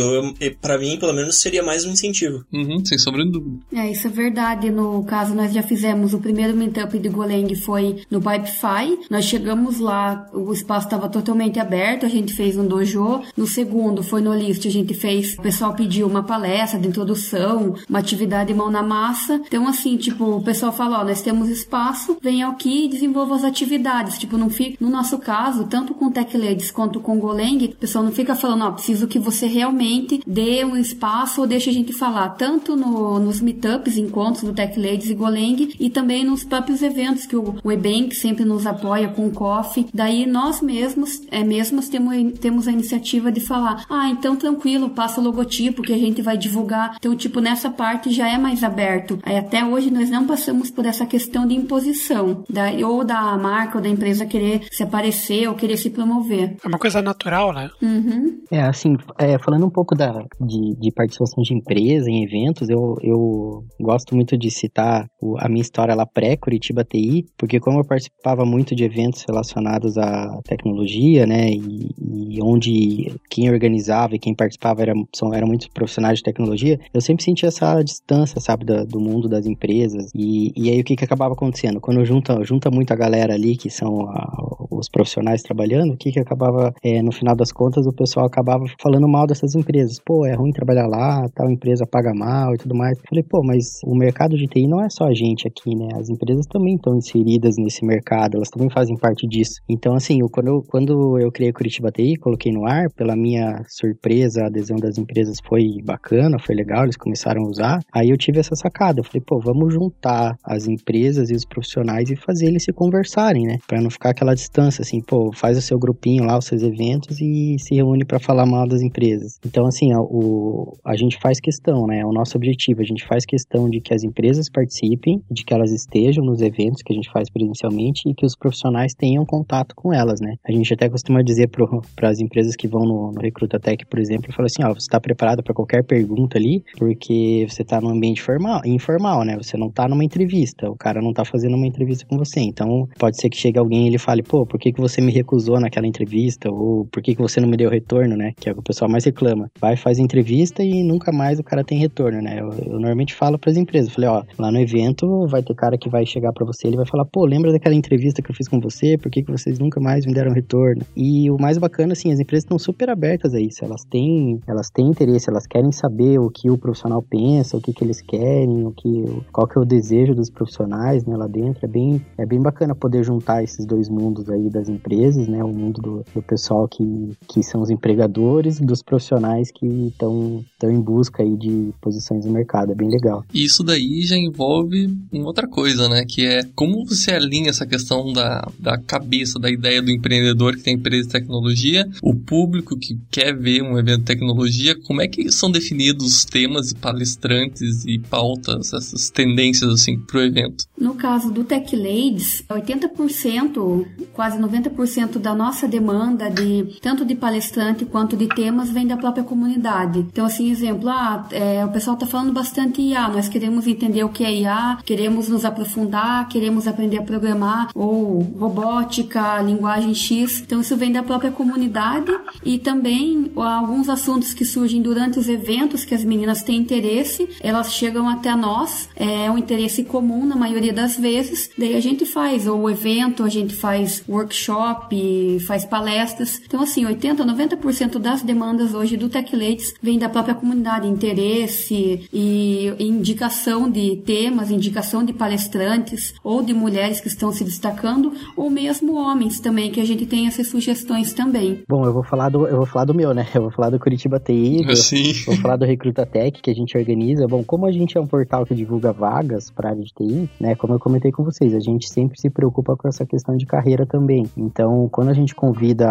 para mim, pelo menos, seria mais um incentivo. Uhum, sem sombra de dúvida. É, isso é verdade. No caso, nós já fizemos o primeiro meetup de Golang foi no Pipefy. Nós chegamos lá, o espaço estava totalmente aberto, a gente fez um dojo. No segundo foi no List, a gente fez, o pessoal pediu uma palestra de introdução, uma atividade mão na massa. Então, assim, tipo, o pessoal fala, ó, nós temos espaço, venha aqui e desenvolva as atividades. Tipo, não fica, no nosso caso, tanto com TechLadies quanto com Golang, o pessoal não fica falando, ó, preciso que você realmente dê um espaço ou deixe a gente falar tanto no, nos meetups, encontros do Tech Ladies e Golang, e também nos próprios eventos que o, o Ebank sempre nos apoia com o coffee. Daí nós mesmos, é, mesmos temos, temos a iniciativa de falar, ah, então tranquilo, passa o logotipo que a gente vai divulgar. Então, tipo, nessa parte já é mais aberto. Aí, até hoje nós não passamos por essa questão de imposição, da, ou da marca ou da empresa querer se aparecer ou querer se promover. É uma coisa natural, né? Uhum. É, assim, é, falando um pouco da, de, de participação de empresa em eventos, eu, eu gosto muito de citar o, a minha história lá pré-Curitiba TI, porque como eu participava muito de eventos relacionados à tecnologia, né, e, e onde quem organizava e quem participava era, são, eram muitos profissionais de tecnologia, eu sempre sentia essa distância, sabe, da, do mundo das empresas. E, e aí o que, que acabava acontecendo? Quando junta, junta muita galera ali, que são a, os profissionais trabalhando, o que, que acabava, é, no final das contas, o pessoal acabava falando mal dessas empresas. Pô, é ruim trabalhar lá, tal empresa paga mal e tudo mais. Falei, pô, mas o mercado de TI não é só a gente aqui, né? As empresas também estão inseridas nesse mercado, elas também fazem parte disso. Então, assim, eu, quando, eu, quando eu criei Curitiba TI, coloquei no ar, pela minha surpresa, a adesão das empresas foi bacana, foi legal, eles começaram a usar. Aí eu tive essa sacada, eu falei, pô, vamos juntar as empresas e os profissionais e fazer eles se conversarem, né? Pra não ficar aquela distância assim, pô, faz o seu grupinho lá, os seus eventos e se reúne para falar mal das empresas. Então, assim, o, a gente faz questão, né? É o nosso objetivo, a gente faz questão de que as empresas participem, de que elas estejam nos eventos que a gente faz presencialmente e que os profissionais tenham contato com elas, né? A gente até costuma dizer para as empresas que vão no, no Recruta Tech, por exemplo, fala assim, ó, você está preparado para qualquer pergunta ali, porque você está num ambiente formal, informal, né? Você não está numa entrevista, o cara não está fazendo uma entrevista com você. Então, pode ser que chegue alguém e ele fale, pô, por que, que você me recusou naquela entrevista? Ou por que, que você não me deu retorno, né? Que é o que o pessoal mais reclama. Vai, faz entrevista e nunca mais o cara tem retorno, né? Eu, eu normalmente falo para as empresas, falei, ó, lá no evento vai ter cara que vai chegar para você, ele vai falar, pô, lembra daquela entrevista que eu fiz com você? Por que, que vocês nunca mais me deram retorno? E o mais bacana, assim, as empresas estão super abertas a isso. Elas têm, elas têm interesse, elas querem saber o que o profissional pensa, o que, que eles querem, o que, qual que é o desejo dos profissionais, né, lá dentro. É bem, é bem bacana poder juntar esses dois mundos aí das empresas, né, o mundo do, do pessoal que, que são os empregadores, dos profissionais que estão em busca aí de posições no mercado. É bem legal. E isso daí já envolve uma outra coisa, né, que é como você alinha essa questão da, da cabeça, da ideia do empreendedor que tem empresa de tecnologia, o público que quer ver um evento de tecnologia, como é que são definidos os temas e palestrantes e pautas, essas tendências assim para o evento? No caso do Tech Ladies, 80%, quase 90% da nossa demanda de tanto de palestrante quanto de temas vem da própria comunidade. Então, assim, exemplo, ah, é, o pessoal está falando bastante IA, nós queremos entender o que é IA, queremos nos aprofundar, queremos aprender a programar ou robótica, linguagem X. Então, isso vem da própria comunidade e também alguns assuntos que surgem durante os eventos que as meninas têm interesse, elas chegam até nós, é um interesse comum na maioria das vezes, daí a gente faz ou evento, a gente faz workshop, faz palestras. Então, assim, 80, 90% das demandas hoje do Tech Ladies vem da própria comunidade, interesse e indicação de temas, indicação de palestrantes ou de mulheres que estão se destacando, ou mesmo homens também, que a gente tem essas sugestões também. Bom, eu vou falar do, eu vou falar do meu, né? Eu vou falar do Curitiba TI, do, Sim. vou falar do Recruta Tech que a gente organiza. Bom, como a gente é um portal que divulga vagas para área de TI, né? Como eu comentei com vocês, a gente sempre se preocupa com essa questão de carreira também. Então, quando a gente convida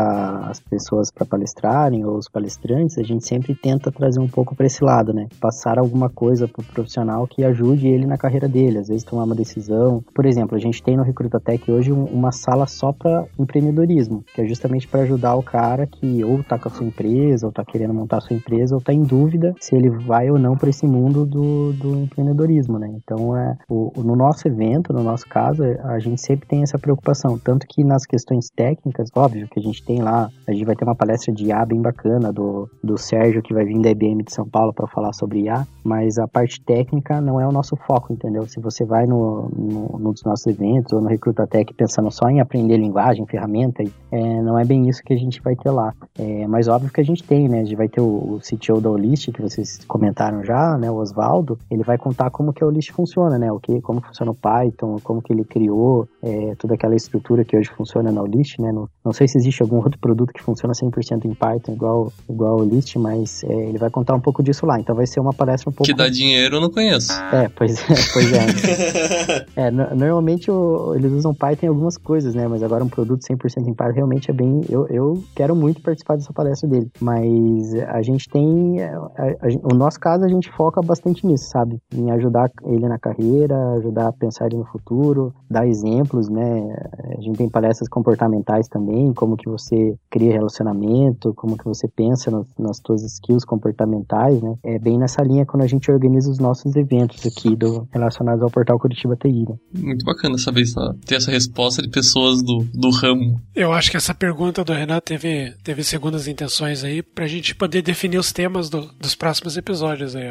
as pessoas para palestrarem ou os palestrantes, a gente sempre tenta trazer um pouco para esse lado, né? Passar alguma coisa para o profissional que ajude ele na carreira dele, às vezes tomar uma decisão. Por exemplo, a gente tem no Recruta Tech hoje uma sala só para empreendedorismo, que é justamente para ajudar o cara que ou tá com a sua empresa, ou tá querendo montar a sua empresa, ou tá em dúvida se ele vai ou não para esse mundo do, do empreendedorismo, né? Então, é, o, no nosso evento, no nosso caso, a gente sempre tem essa preocupação, tanto que nas questões técnicas, óbvio que a gente tem lá, a gente vai ter uma palestra de IA bem bacana do, do Sérgio, que vai vir da IBM de São Paulo para falar sobre Mas a parte técnica não é o nosso foco, entendeu? Se você vai no, no, nos nossos eventos ou no Recruta Tech pensando só em aprender linguagem, ferramenta, é, não é bem isso que a gente vai ter lá. É, mas óbvio que a gente tem, né? A gente vai ter o, o CTO da Olist, que vocês comentaram já, né? O Oswaldo, ele vai contar como que a Olist funciona, né? O que, como funciona o Python, como que ele criou é, toda aquela estrutura que hoje funciona na Olist, né? Não, não sei se existe algum outro produto que funciona 100% em Python igual, igual a Olist, mas é, ele vai contar um pouco disso lá. Então vai ser uma palestra um pouco... Que dá dinheiro eu não conheço. É, pois é. Pois é. é normalmente o, eles usam Python em algumas coisas, né? Mas agora um produto 100% em Python realmente é bem... Eu, eu quero muito participar dessa palestra dele. Mas a gente tem... A, a, o nosso caso, a gente foca bastante nisso, sabe? Em ajudar ele na carreira, ajudar a pensar ele no futuro, dar exemplos, né? A gente tem palestras comportamentais também, como que você cria relacionamento, como que você pensa no, nas suas skills comportamentais, né? É bem nessa linha quando a gente organiza os nossos eventos aqui do, relacionados ao portal Curitiba TI. Né? Muito bacana saber ter essa resposta de pessoas do, do ramo. Eu acho que essa pergunta do Renato teve, teve segundas intenções aí pra gente poder definir os temas do, dos próximos episódios aí.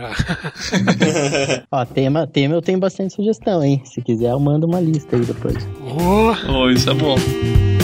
Ó, tema, tema eu tenho bastante sugestão, hein? Se quiser, eu mando uma lista aí depois. Oh, oh isso é bom.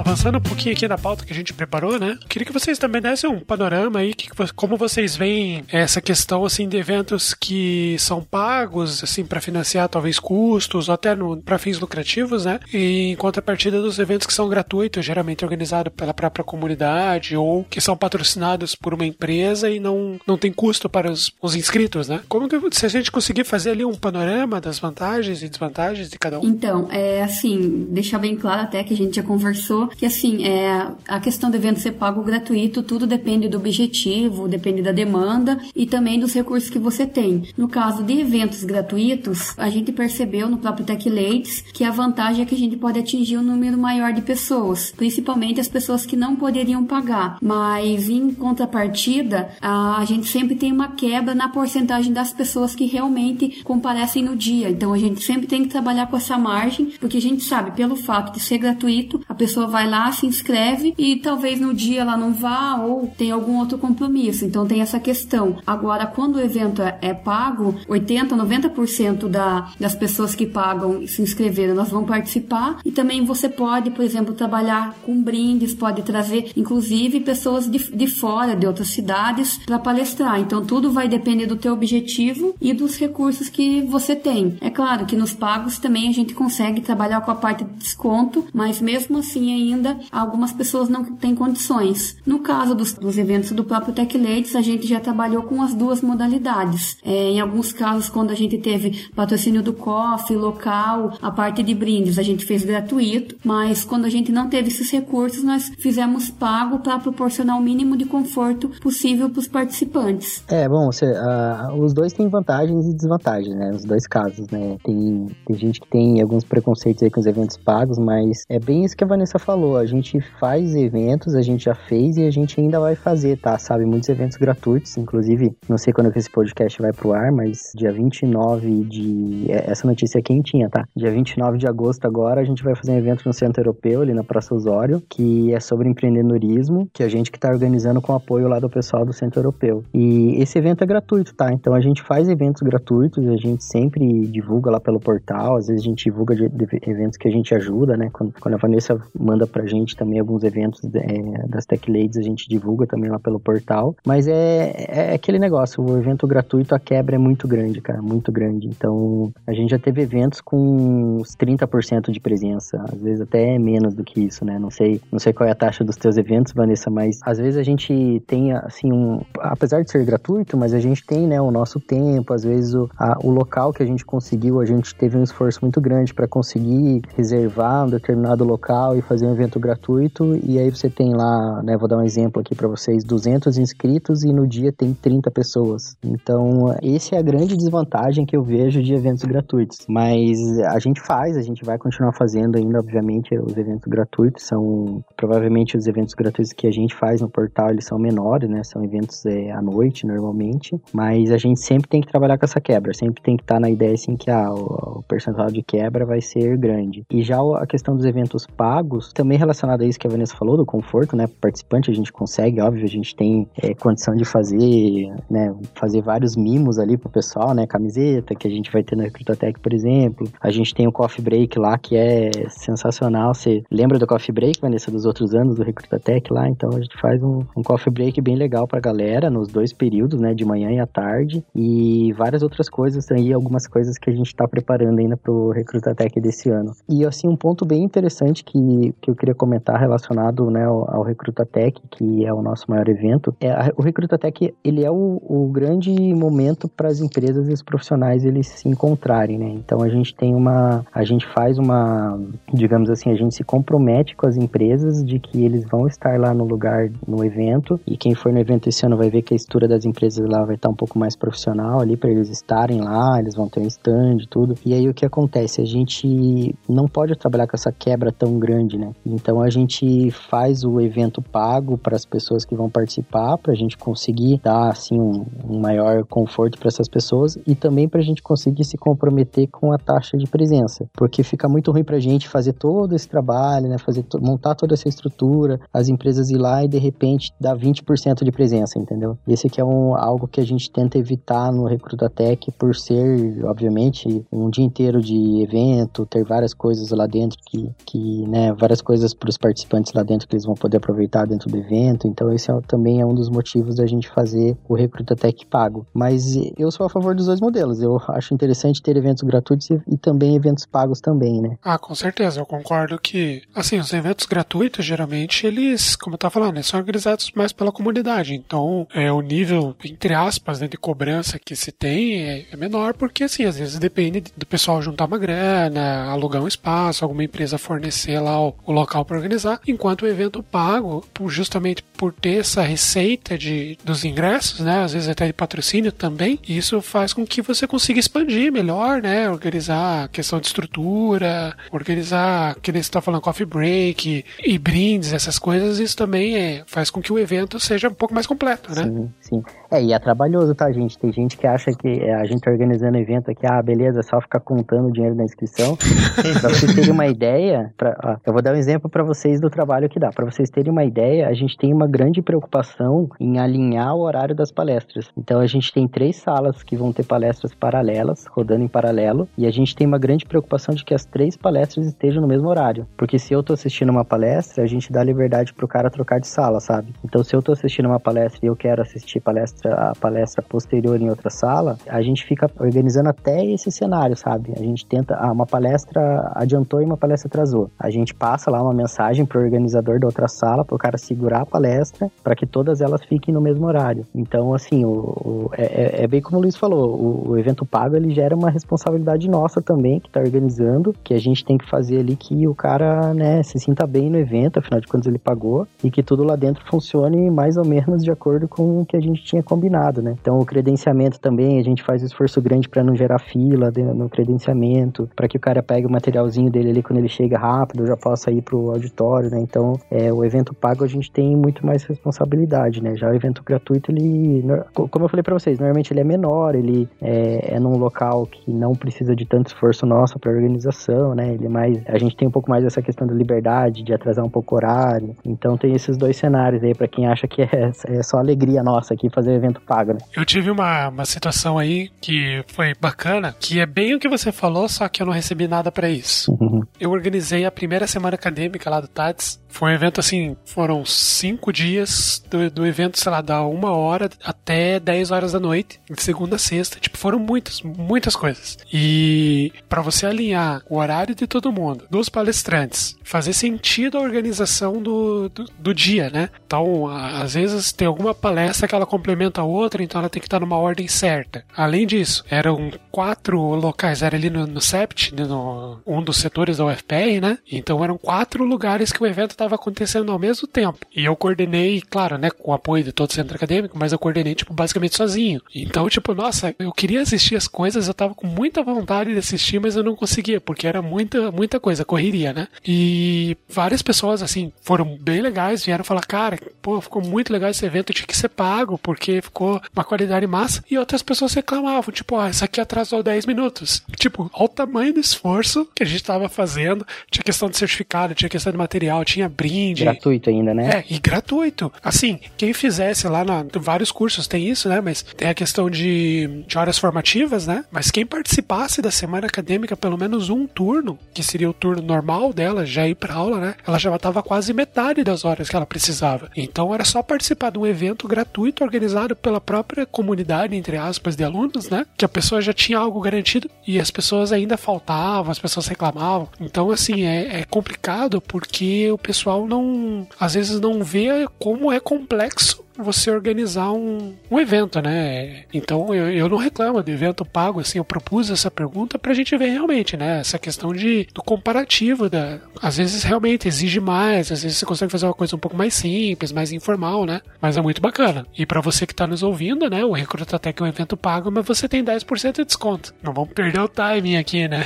Avançando um pouquinho aqui na pauta que a gente preparou, né? Queria que vocês também dessem um panorama aí, que, como vocês veem essa questão assim de eventos que são pagos assim para financiar talvez custos ou até para fins lucrativos, né? E em contrapartida dos eventos que são gratuitos, geralmente organizados pela própria comunidade ou que são patrocinados por uma empresa e não, não tem custo para os, os inscritos, né? Como que se a gente conseguir fazer ali um panorama das vantagens e desvantagens de cada um? Então, é assim, deixar bem claro até que a gente já conversou que assim, é a questão do evento ser pago gratuito, tudo depende do objetivo, depende da demanda e também dos recursos que você tem. No caso de eventos gratuitos, a gente percebeu no próprio Tech Ladies que a vantagem é que a gente pode atingir um número maior de pessoas, principalmente as pessoas que não poderiam pagar. Mas em contrapartida, a gente sempre tem uma quebra na porcentagem das pessoas que realmente comparecem no dia. Então a gente sempre tem que trabalhar com essa margem, porque a gente sabe, pelo fato de ser gratuito, a pessoa vai lá, se inscreve e talvez no dia ela não vá ou tem algum outro compromisso. Então tem essa questão. Agora, quando o evento é, é pago, 80, 90% da, das pessoas que pagam e se inscreveram, elas vão participar e também você pode, por exemplo, trabalhar com brindes, pode trazer inclusive pessoas de, de fora, de outras cidades, para palestrar. Então tudo vai depender do teu objetivo e dos recursos que você tem. É claro que nos pagos também a gente consegue trabalhar com a parte de desconto, mas mesmo assim ainda algumas pessoas não têm condições. No caso dos, dos eventos do próprio Tech Ladies, a gente já trabalhou com as duas modalidades. É, em alguns casos, quando a gente teve patrocínio do coffee, local, a parte de brindes, a gente fez gratuito, mas quando a gente não teve esses recursos, nós fizemos pago para proporcionar o mínimo de conforto possível para os participantes. É, bom, você, uh, os dois têm vantagens e desvantagens, né? Os dois casos, né? Tem, tem gente que tem alguns preconceitos aí com os eventos pagos, mas é bem isso que a Vanessa falou. A gente faz eventos, a gente já fez e a gente ainda vai fazer, tá? Sabe? Muitos eventos gratuitos, inclusive, não sei quando esse podcast vai pro ar, mas dia 29 de. É, essa notícia é quentinha, tá? Dia 29 de agosto agora, a gente vai fazer um evento no Centro Europeu, ali na Praça Osório, que é sobre empreendedorismo, que a gente que tá organizando com apoio lá do pessoal do Centro Europeu. E esse evento é gratuito, tá? Então a gente faz eventos gratuitos, a gente sempre divulga lá pelo portal, às vezes a gente divulga de eventos que a gente ajuda, né? Quando, quando, a Vanessa manda pra gente também alguns eventos é, das Tech Ladies, a gente divulga também lá pelo portal. Mas é, é aquele negócio, o evento gratuito, a quebra é muito grande, cara, muito grande. Então a gente já teve eventos com uns 30% de presença, às vezes até menos do que isso, né? Não sei, não sei qual é a taxa dos teus eventos, Vanessa, mas às vezes a gente tem, assim, um, apesar de ser gratuito, mas a gente tem, né, o nosso tempo, às vezes o, a, o local que a gente conseguiu, a gente teve um esforço muito grande para conseguir reservar um determinado local e fazer um evento gratuito, e aí você tem lá, né, vou dar um exemplo aqui para vocês, 200 inscritos e no dia tem 30 pessoas. Então, esse é a grande desvantagem que eu vejo de eventos gratuitos. Mas a gente faz, a gente vai continuar fazendo ainda, obviamente, os eventos gratuitos são provavelmente os eventos gratuitos que a gente faz no portal, eles são menores, né? São eventos é, à noite normalmente, mas a gente sempre tem que trabalhar com essa quebra, sempre tem que estar na ideia assim que ah, o, o percentual de quebra vai ser grande. E já a questão dos eventos pagos, também relacionado a isso que a Vanessa falou, do conforto, né? Participante a gente consegue, óbvio, a gente tem é, condição de fazer, né? Fazer vários mimos ali pro pessoal, né? Camiseta que a gente vai ter na Recrutatec, por exemplo. A gente tem o Coffee Break lá que é sensacional. Você lembra do Coffee Break, Vanessa, dos outros anos do Recrutatec lá? Então a gente faz um, um Coffee Break bem legal pra galera nos dois períodos, né? De manhã e à tarde. E várias outras coisas aí, algumas coisas que a gente tá preparando ainda pro Recrutatec desse ano. E assim, um ponto bem interessante que, que eu queria comentar relacionado né, ao, ao Recrutatec, que é o nosso maior evento, é a, o Recrutatec ele é o, o grande momento para as empresas e os profissionais eles se encontrarem, né? Então a gente tem uma, a gente faz uma, digamos assim, a gente se compromete com as empresas de que eles vão estar lá no lugar no evento e quem for no evento esse ano vai ver que a estrutura das empresas lá vai estar um pouco mais profissional ali para eles estarem lá, eles vão ter um stand, tudo. E aí o que acontece? A gente não pode trabalhar com essa quebra tão grande, né? Então a gente faz o evento pago para as pessoas que vão participar, para a gente conseguir dar assim um, um maior conforto para essas pessoas e também para a gente conseguir se comprometer com a taxa de presença, porque fica muito ruim para a gente fazer todo esse trabalho, né? Fazer montar toda essa estrutura, as empresas ir lá e de repente dar 20% de presença, entendeu? Esse aqui é um, algo que a gente tenta evitar no Recrutatec por ser, obviamente, um dia inteiro de evento, ter várias coisas lá dentro que, que né, várias coisas para os participantes lá dentro que eles vão poder aproveitar dentro do evento. Então, esse é, também é um dos motivos da gente fazer o Recrutatec pago. Mas eu sou a favor dos dois modelos. Eu acho interessante ter eventos gratuitos e, e também eventos pagos também, né? Ah, com certeza. Eu concordo que, assim, os eventos gratuitos, geralmente, eles, como eu tava falando, são organizados mais pela comunidade. Então, é o nível, entre aspas, né, de cobrança que se tem é, é menor, porque, assim, às vezes depende do pessoal juntar uma grana, alugar um espaço, alguma empresa fornecer lá o, o local para organizar, enquanto o evento pago, justamente por ter essa receita de, dos ingressos, né, às vezes até de patrocínio também, isso faz com que você consiga expandir melhor, né, organizar questão de estrutura, organizar, que nem você está falando, coffee break e brindes, essas coisas, isso também é, faz com que o evento seja um pouco mais completo, né? Sim, sim. É, e é trabalhoso, tá, gente? Tem gente que acha que é, a gente tá organizando evento aqui, ah, beleza, é só ficar contando o dinheiro da inscrição. pra vocês terem uma ideia, pra, ó, eu vou dar um exemplo para vocês do trabalho que dá. Para vocês terem uma ideia, a gente tem uma grande preocupação em alinhar o horário das palestras. Então a gente tem três salas que vão ter palestras paralelas, rodando em paralelo, e a gente tem uma grande preocupação de que as três palestras estejam no mesmo horário. Porque se eu tô assistindo uma palestra, a gente dá liberdade pro cara trocar de sala, sabe? Então se eu tô assistindo uma palestra e eu quero assistir palestra, a palestra posterior em outra sala, a gente fica organizando até esse cenário, sabe? A gente tenta, ah, uma palestra adiantou e uma palestra atrasou. A gente passa lá uma mensagem pro organizador da outra sala, pro cara segurar a palestra, para que todas elas fiquem no mesmo horário. Então, assim, o, o é, é, é, bem como o Luiz falou, o, o, evento pago ele gera uma responsabilidade nossa também, que tá organizando, que a gente tem que fazer ali que o cara, né, se sinta bem no evento, afinal de contas ele pagou, e que tudo lá dentro funcione mais ou menos de acordo com o que a gente tinha combinado, né? Então, o credenciamento também, a gente faz esforço grande para não gerar fila no credenciamento, para que o cara pegue o materialzinho dele ali quando ele chega rápido, já possa ir pro auditório, né? Então, é, o evento pago a gente tem muito mais responsabilidade, né? Já o evento gratuito, ele, como eu falei para vocês, normalmente ele é menor, ele é, é num local que não precisa de tanto esforço nosso para organização, né? Ele é mais, a gente tem um pouco mais essa questão da liberdade, de atrasar um pouco o horário. Então, tem esses dois cenários aí para quem acha que é, é só alegria nossa aqui fazer evento pago, né? Eu tive uma, uma situação aí que foi bacana, que é bem o que você falou, só que eu não recebi nada para isso. Uhum. Eu organizei a primeira semana acadêmica lá do TADS. Foi um evento assim, foram cinco dias do, do evento, sei lá, da uma hora até 10 horas da noite, de segunda a sexta. Tipo, foram muitas, muitas coisas. E para você alinhar o horário de todo mundo, dos palestrantes, fazer sentido a organização do, do, do dia, né? Então, às vezes tem alguma palestra que ela complementa a outra, então ela tem que estar numa ordem certa. Além disso, eram quatro locais, era ali no, no SEPT, né, no, um dos setores da UFPR, né? Então eram quatro lugares que o evento estava acontecendo ao mesmo tempo. E eu coordenei, claro, né, com o apoio de todo o centro acadêmico, mas eu coordenei, tipo, basicamente sozinho. Então, tipo, nossa, eu queria assistir as coisas, eu tava com muita vontade de assistir, mas eu não conseguia, porque era muita, muita coisa, correria, né? E várias pessoas, assim, foram bem legais, vieram falar, cara, pô, ficou muito legal esse evento, tinha que ser pago, porque ficou uma qualidade massa. E outras pessoas reclamavam, tipo, ah, isso aqui atrasou 10 minutos. Tipo, olha o tamanho do esforço que a gente tava fazendo. Tinha questão de certificado, tinha questão de material, tinha brinde. Gratuito ainda, né? É, e gratuito. Assim, quem fizesse lá na vários cursos tem isso, né? Mas tem a questão de, de horas formativas, né? Mas quem participasse da semana acadêmica pelo menos um turno, que seria o turno normal dela, já ir pra aula, né? Ela já tava quase metade das horas que ela precisava. Então era só participar de um evento gratuito organizado pela própria comunidade, entre aspas, de alunos, né? Que a pessoa já tinha algo garantido e as pessoas ainda faltavam, as pessoas reclamavam. Então, assim, é, é complicado porque o pessoal não, às vezes não vê como é complexo você organizar um, um evento, né? Então eu, eu não reclamo de evento pago, assim, eu propus essa pergunta pra gente ver realmente, né? Essa questão de, do comparativo, da, às vezes realmente exige mais, às vezes você consegue fazer uma coisa um pouco mais simples, mais informal, né? Mas é muito bacana. E para você que tá nos ouvindo, né? O Recruta Tech é um evento pago, mas você tem 10% de desconto. Não vamos perder o timing aqui, né?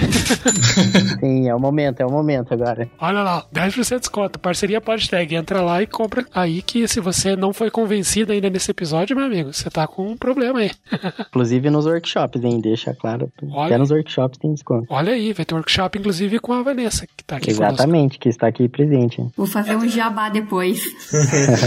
Sim, é o momento, é o momento agora. Olha lá, 10% de desconto, parceria PodTag, entra lá e compra aí que se você não foi convencido convencido ainda nesse episódio, meu amigo, você tá com um problema aí. Inclusive nos workshops, hein? Deixa claro. Olha. Até nos workshops tem desconto. Olha aí, vai ter workshop, inclusive, com a Vanessa, que tá aqui Exatamente, que está aqui presente. Vou fazer um jabá depois.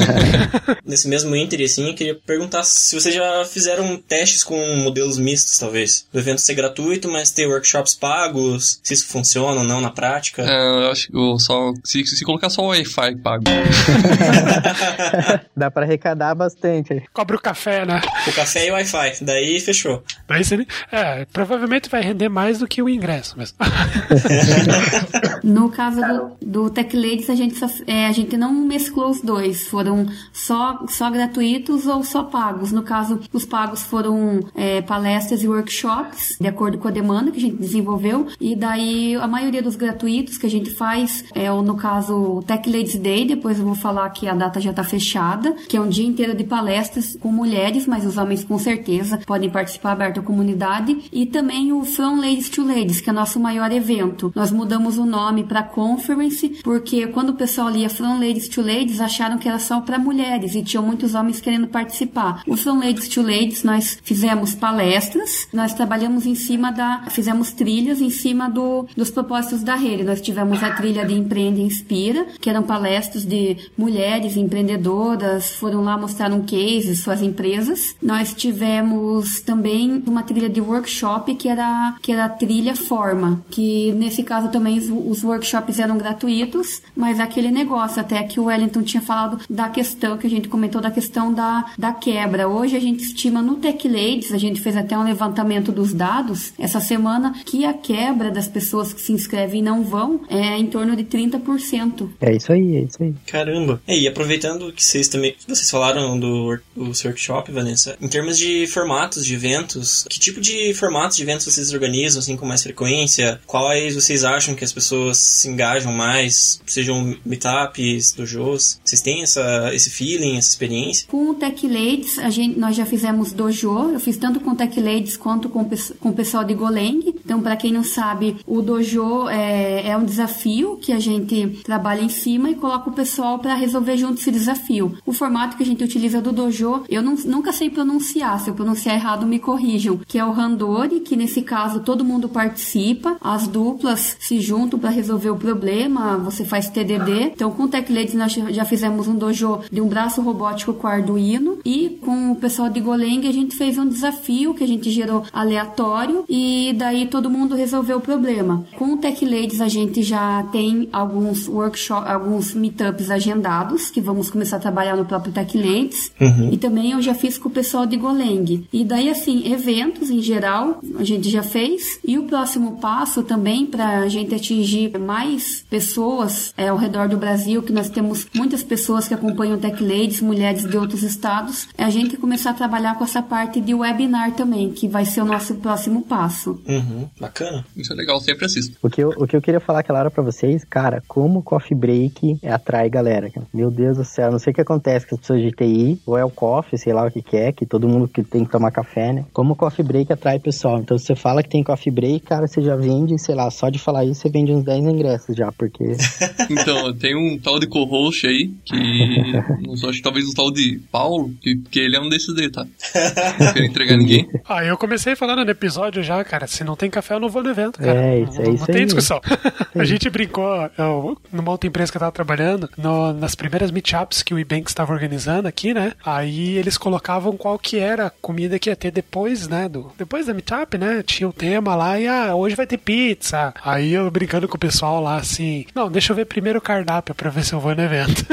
Nesse mesmo Inter, assim, eu queria perguntar se vocês já fizeram testes com modelos mistos, talvez. Do evento ser gratuito, mas ter workshops pagos, se isso funciona ou não na prática. É, eu acho que eu só. Se, se colocar só o Wi-Fi pago. Dá pra arrecadar bastante. conosco. Cobre o café, né? O café e o Wi-Fi. Daí fechou. Daí você, é, provavelmente vai render mais do que o ingresso mesmo. No caso do, do Tech Ladies, a gente, só- é, a gente não mesclou os dois. Foram só, só gratuitos ou só pagos. No caso, os pagos foram é, palestras e workshops, de acordo com a demanda que a gente desenvolveu. E daí, a maioria dos gratuitos que a gente faz é, o, no caso, o Tech Ladies Day. Depois eu vou falar que a data já está fechada, que é um dia inteiro de palestras com mulheres, mas os homens com certeza podem participar aberto à comunidade. E também o From Ladies to Ladies, que é o nosso maior evento. Nós mudamos o nome para Conference, porque quando o pessoal lia From Ladies to Ladies, acharam que era só para mulheres e tinham muitos homens querendo participar. O From Ladies to Ladies, nós fizemos palestras, nós trabalhamos em cima da. fizemos trilhas em cima do, dos propósitos da rede. Nós tivemos a trilha de Empreende Inspira, que eram palestras de mulheres empreendedoras, foram lá mostrar um case, suas empresas. Nós tivemos também uma trilha de workshop que era, que era a trilha Forma, que nesse caso também os, os workshops eram gratuitos, mas aquele negócio até que o Wellington tinha falado da questão, que a gente comentou da questão da, da quebra. Hoje a gente estima no Tech Ladies, a gente fez até um levantamento dos dados essa semana, que a quebra das pessoas que se inscrevem e não vão é em torno de 30%. É isso aí, é isso aí. Caramba. É, E aproveitando que vocês também. Vocês falaram do, do seu workshop, Vanessa. Em termos de formatos de eventos, que tipo de formatos de eventos vocês organizam assim com mais frequência? Quais vocês acham que as pessoas se engajam mais? Sejam meetups, dojos? Vocês têm essa, esse feeling, essa experiência? Com o Tech Ladies, a gente, nós já fizemos dojo. Eu fiz tanto com o Tech Ladies quanto com, com o pessoal de Goleng. Então, para quem não sabe, o dojo é, é um desafio que a gente trabalha em cima e coloca o pessoal para resolver junto esse desafio. O formato que a gente utiliza do dojo, eu não- nunca sei pronunciar. Se eu pronunciar errado, me corrijam. Que é o Randori, que nesse caso todo mundo participa. As duplas se juntam para resolver o problema. Você faz TDD. Então, com o Tech Ladies, nós já fizemos um dojo de um braço robótico com Arduino. E com o pessoal de Goleng, a gente fez um desafio que a gente gerou aleatório. E daí todo mundo resolveu o problema. Com o Tech Ladies, a gente já tem alguns workshops, alguns meetups agendados, que vamos começar a trabalhar no próprio Tech Ladies. E também eu já fiz com o pessoal de Goleng. E daí, assim, eventos em geral, a gente já fez. E o próximo passo também, para a gente atingir mais pessoas é, ao redor do Brasil, que nós temos muitas pessoas que acompanham o Tech Ladies, mulheres de outros estados, é a gente começar a trabalhar com essa parte de webinar também, que vai ser o nosso próximo passo. Uhum, bacana. Isso é legal, sempre assisto. O que, eu, o que eu queria falar aquela hora pra vocês, cara, como o coffee break atrai galera. cara. Meu Deus do céu, não sei o que acontece com as pessoas de TI, ou é o coffee, sei lá o que que é, que todo mundo que tem que tomar café, né? Como o coffee break atrai pessoal. Então, se você fala que tem coffee break, cara, você já vende, sei lá, só de falar isso, você vende uns 10 ingressos já, porque Então, tem um tal de co-host aí, que. Não sei, acho que talvez um tal de Paulo, que, que ele é um desses daí, tá? Não quero entregar ninguém. Ah, eu comecei falando no episódio já, cara. Se não tem café, eu não vou no evento, cara. É, isso- é não, isso não tem aí. discussão. a gente brincou eu, numa outra empresa que eu tava trabalhando, no- nas primeiras meetups que o Ebanks estava organizando aqui, né? Aí eles colocavam qual que era a comida que ia ter depois, né? Do, depois da meetup, né? Tinha o tema lá e ah, hoje vai ter pizza. Aí eu brincando com o pessoal lá assim, não, deixa eu ver primeiro o cardápio pra ver se eu vou no evento.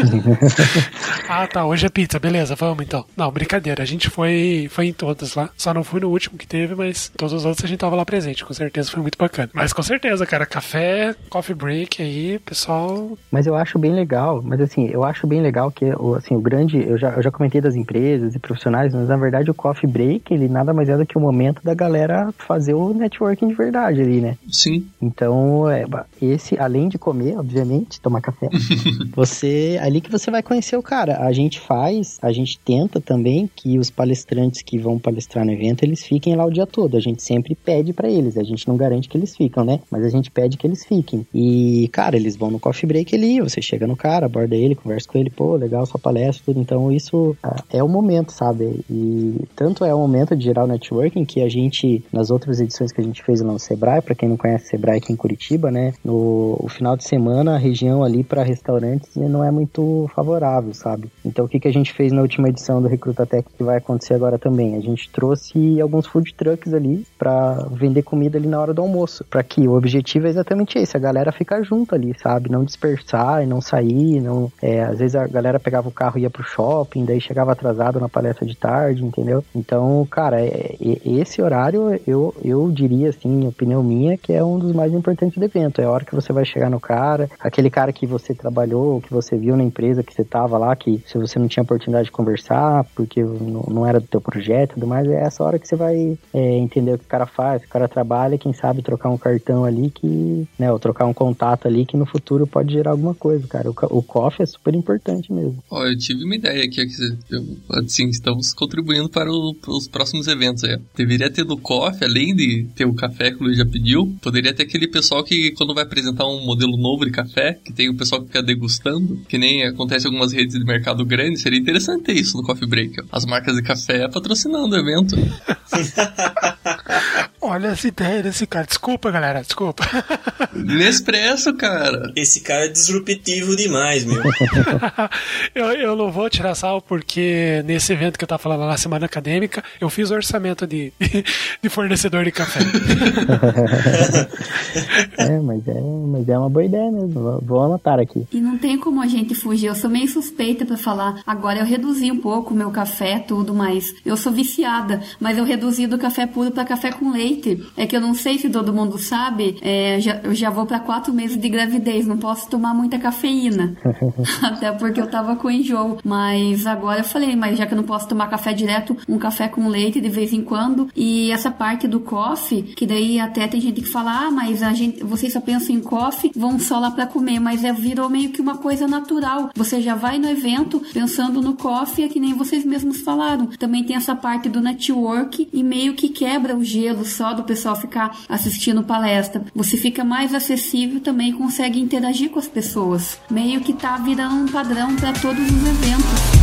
ah, tá, hoje é pizza, beleza, vamos então. Não, brincadeira, a gente foi, foi em todos lá. Só não fui no último que teve, mas todos os outros a gente tava lá presente, com certeza foi muito bacana. Mas com certeza, cara, café, coffee break aí, pessoal. Mas eu acho bem legal, mas assim, eu acho bem legal que o, assim, o grande, eu já, eu já comentei das empresas e profissionais, mas na verdade o coffee break, ele nada mais é do que o momento da galera fazer o networking de verdade ali, né? Sim. Então, é, esse, além de comer, obviamente, tomar café, você, ali que você vai conhecer o cara. A gente faz, a gente tenta também que os palestrantes que vão palestrar no evento, eles fiquem lá o dia todo. A gente sempre pede pra eles, a gente não garante que eles ficam, né? Mas a gente pede que eles fiquem. E, cara, eles vão no coffee break ali, você chega no cara, aborda ele, conversa com ele, pô, legal sua palestra, tudo. Então, isso é, é o momento, sabe? E tanto é o momento de gerar o networking que a gente, nas outras edições que a gente fez lá no Sebrae, para quem não conhece Sebrae aqui em Curitiba, né? No o final de semana, a região ali para restaurantes não é muito favorável, sabe? Então, o que, que a gente fez na última edição do Recruta Tech que vai acontecer agora também? A gente trouxe alguns food trucks ali para vender comida ali na hora do almoço, para que o objetivo é exatamente esse, a galera ficar junto ali, sabe? Não dispersar e não sair, não, é, às vezes a galera pegava o carro e ia pro shopping, daí chegava atrasado na palestra de tarde, entendeu? Então, cara, é, é, esse horário eu, eu diria assim, opinião minha, que é um dos mais importantes do evento. É a hora que você vai chegar no cara, aquele cara que você trabalhou, que você viu na empresa que você tava lá, que se você não tinha oportunidade de conversar, porque não, era do teu projeto e tudo mais, é essa hora que você vai é, entender o que o cara faz, o cara trabalha, quem sabe trocar um cartão ali que, né, ou trocar um contato ali que no futuro pode gerar alguma coisa, cara. O, o é super importante mesmo. Ó, eu tive uma ideia aqui, eu, assim, estamos contribuindo para o, os próximos eventos aí. Deveria ter no coffee, além de ter o café que o Luiz já pediu, poderia ter aquele pessoal que quando vai apresentar um modelo novo de café, que tem o pessoal que fica degustando, que nem acontece em algumas redes de mercado grande, seria interessante ter isso no Coffee Break. As marcas de café patrocinando o evento. Olha essa ideia desse cara. Desculpa, galera, desculpa. Nespresso, cara. Esse cara é disruptivo demais, meu. eu, eu não vou tirar sal porque nesse evento que eu tava falando lá na semana acadêmica, eu fiz orçamento de, de fornecedor de café. é, mas é, mas é uma boa ideia mesmo. Vou anotar aqui. E não tem como a gente fugir. Eu sou meio suspeita para falar. Agora eu reduzi um pouco o meu café, tudo, mas eu sou viciada. Mas eu reduzi do café puro para café com leite leite. É que eu não sei se todo mundo sabe, é, já, eu já vou para quatro meses de gravidez, não posso tomar muita cafeína. Até porque eu tava com enjoo. Mas agora eu falei, mas já que eu não posso tomar café direto, um café com leite de vez em quando. E essa parte do coffee, que daí até tem gente que fala, ah, mas a gente, vocês só pensam em coffee, vão só lá para comer, mas é virou meio que uma coisa natural. Você já vai no evento pensando no coffee, é que nem vocês mesmos falaram. Também tem essa parte do network e meio que quebra o gelo só do pessoal ficar assistindo palestra. Você fica mais acessível também consegue interagir com as pessoas. Meio que tá virando um padrão para todos os eventos.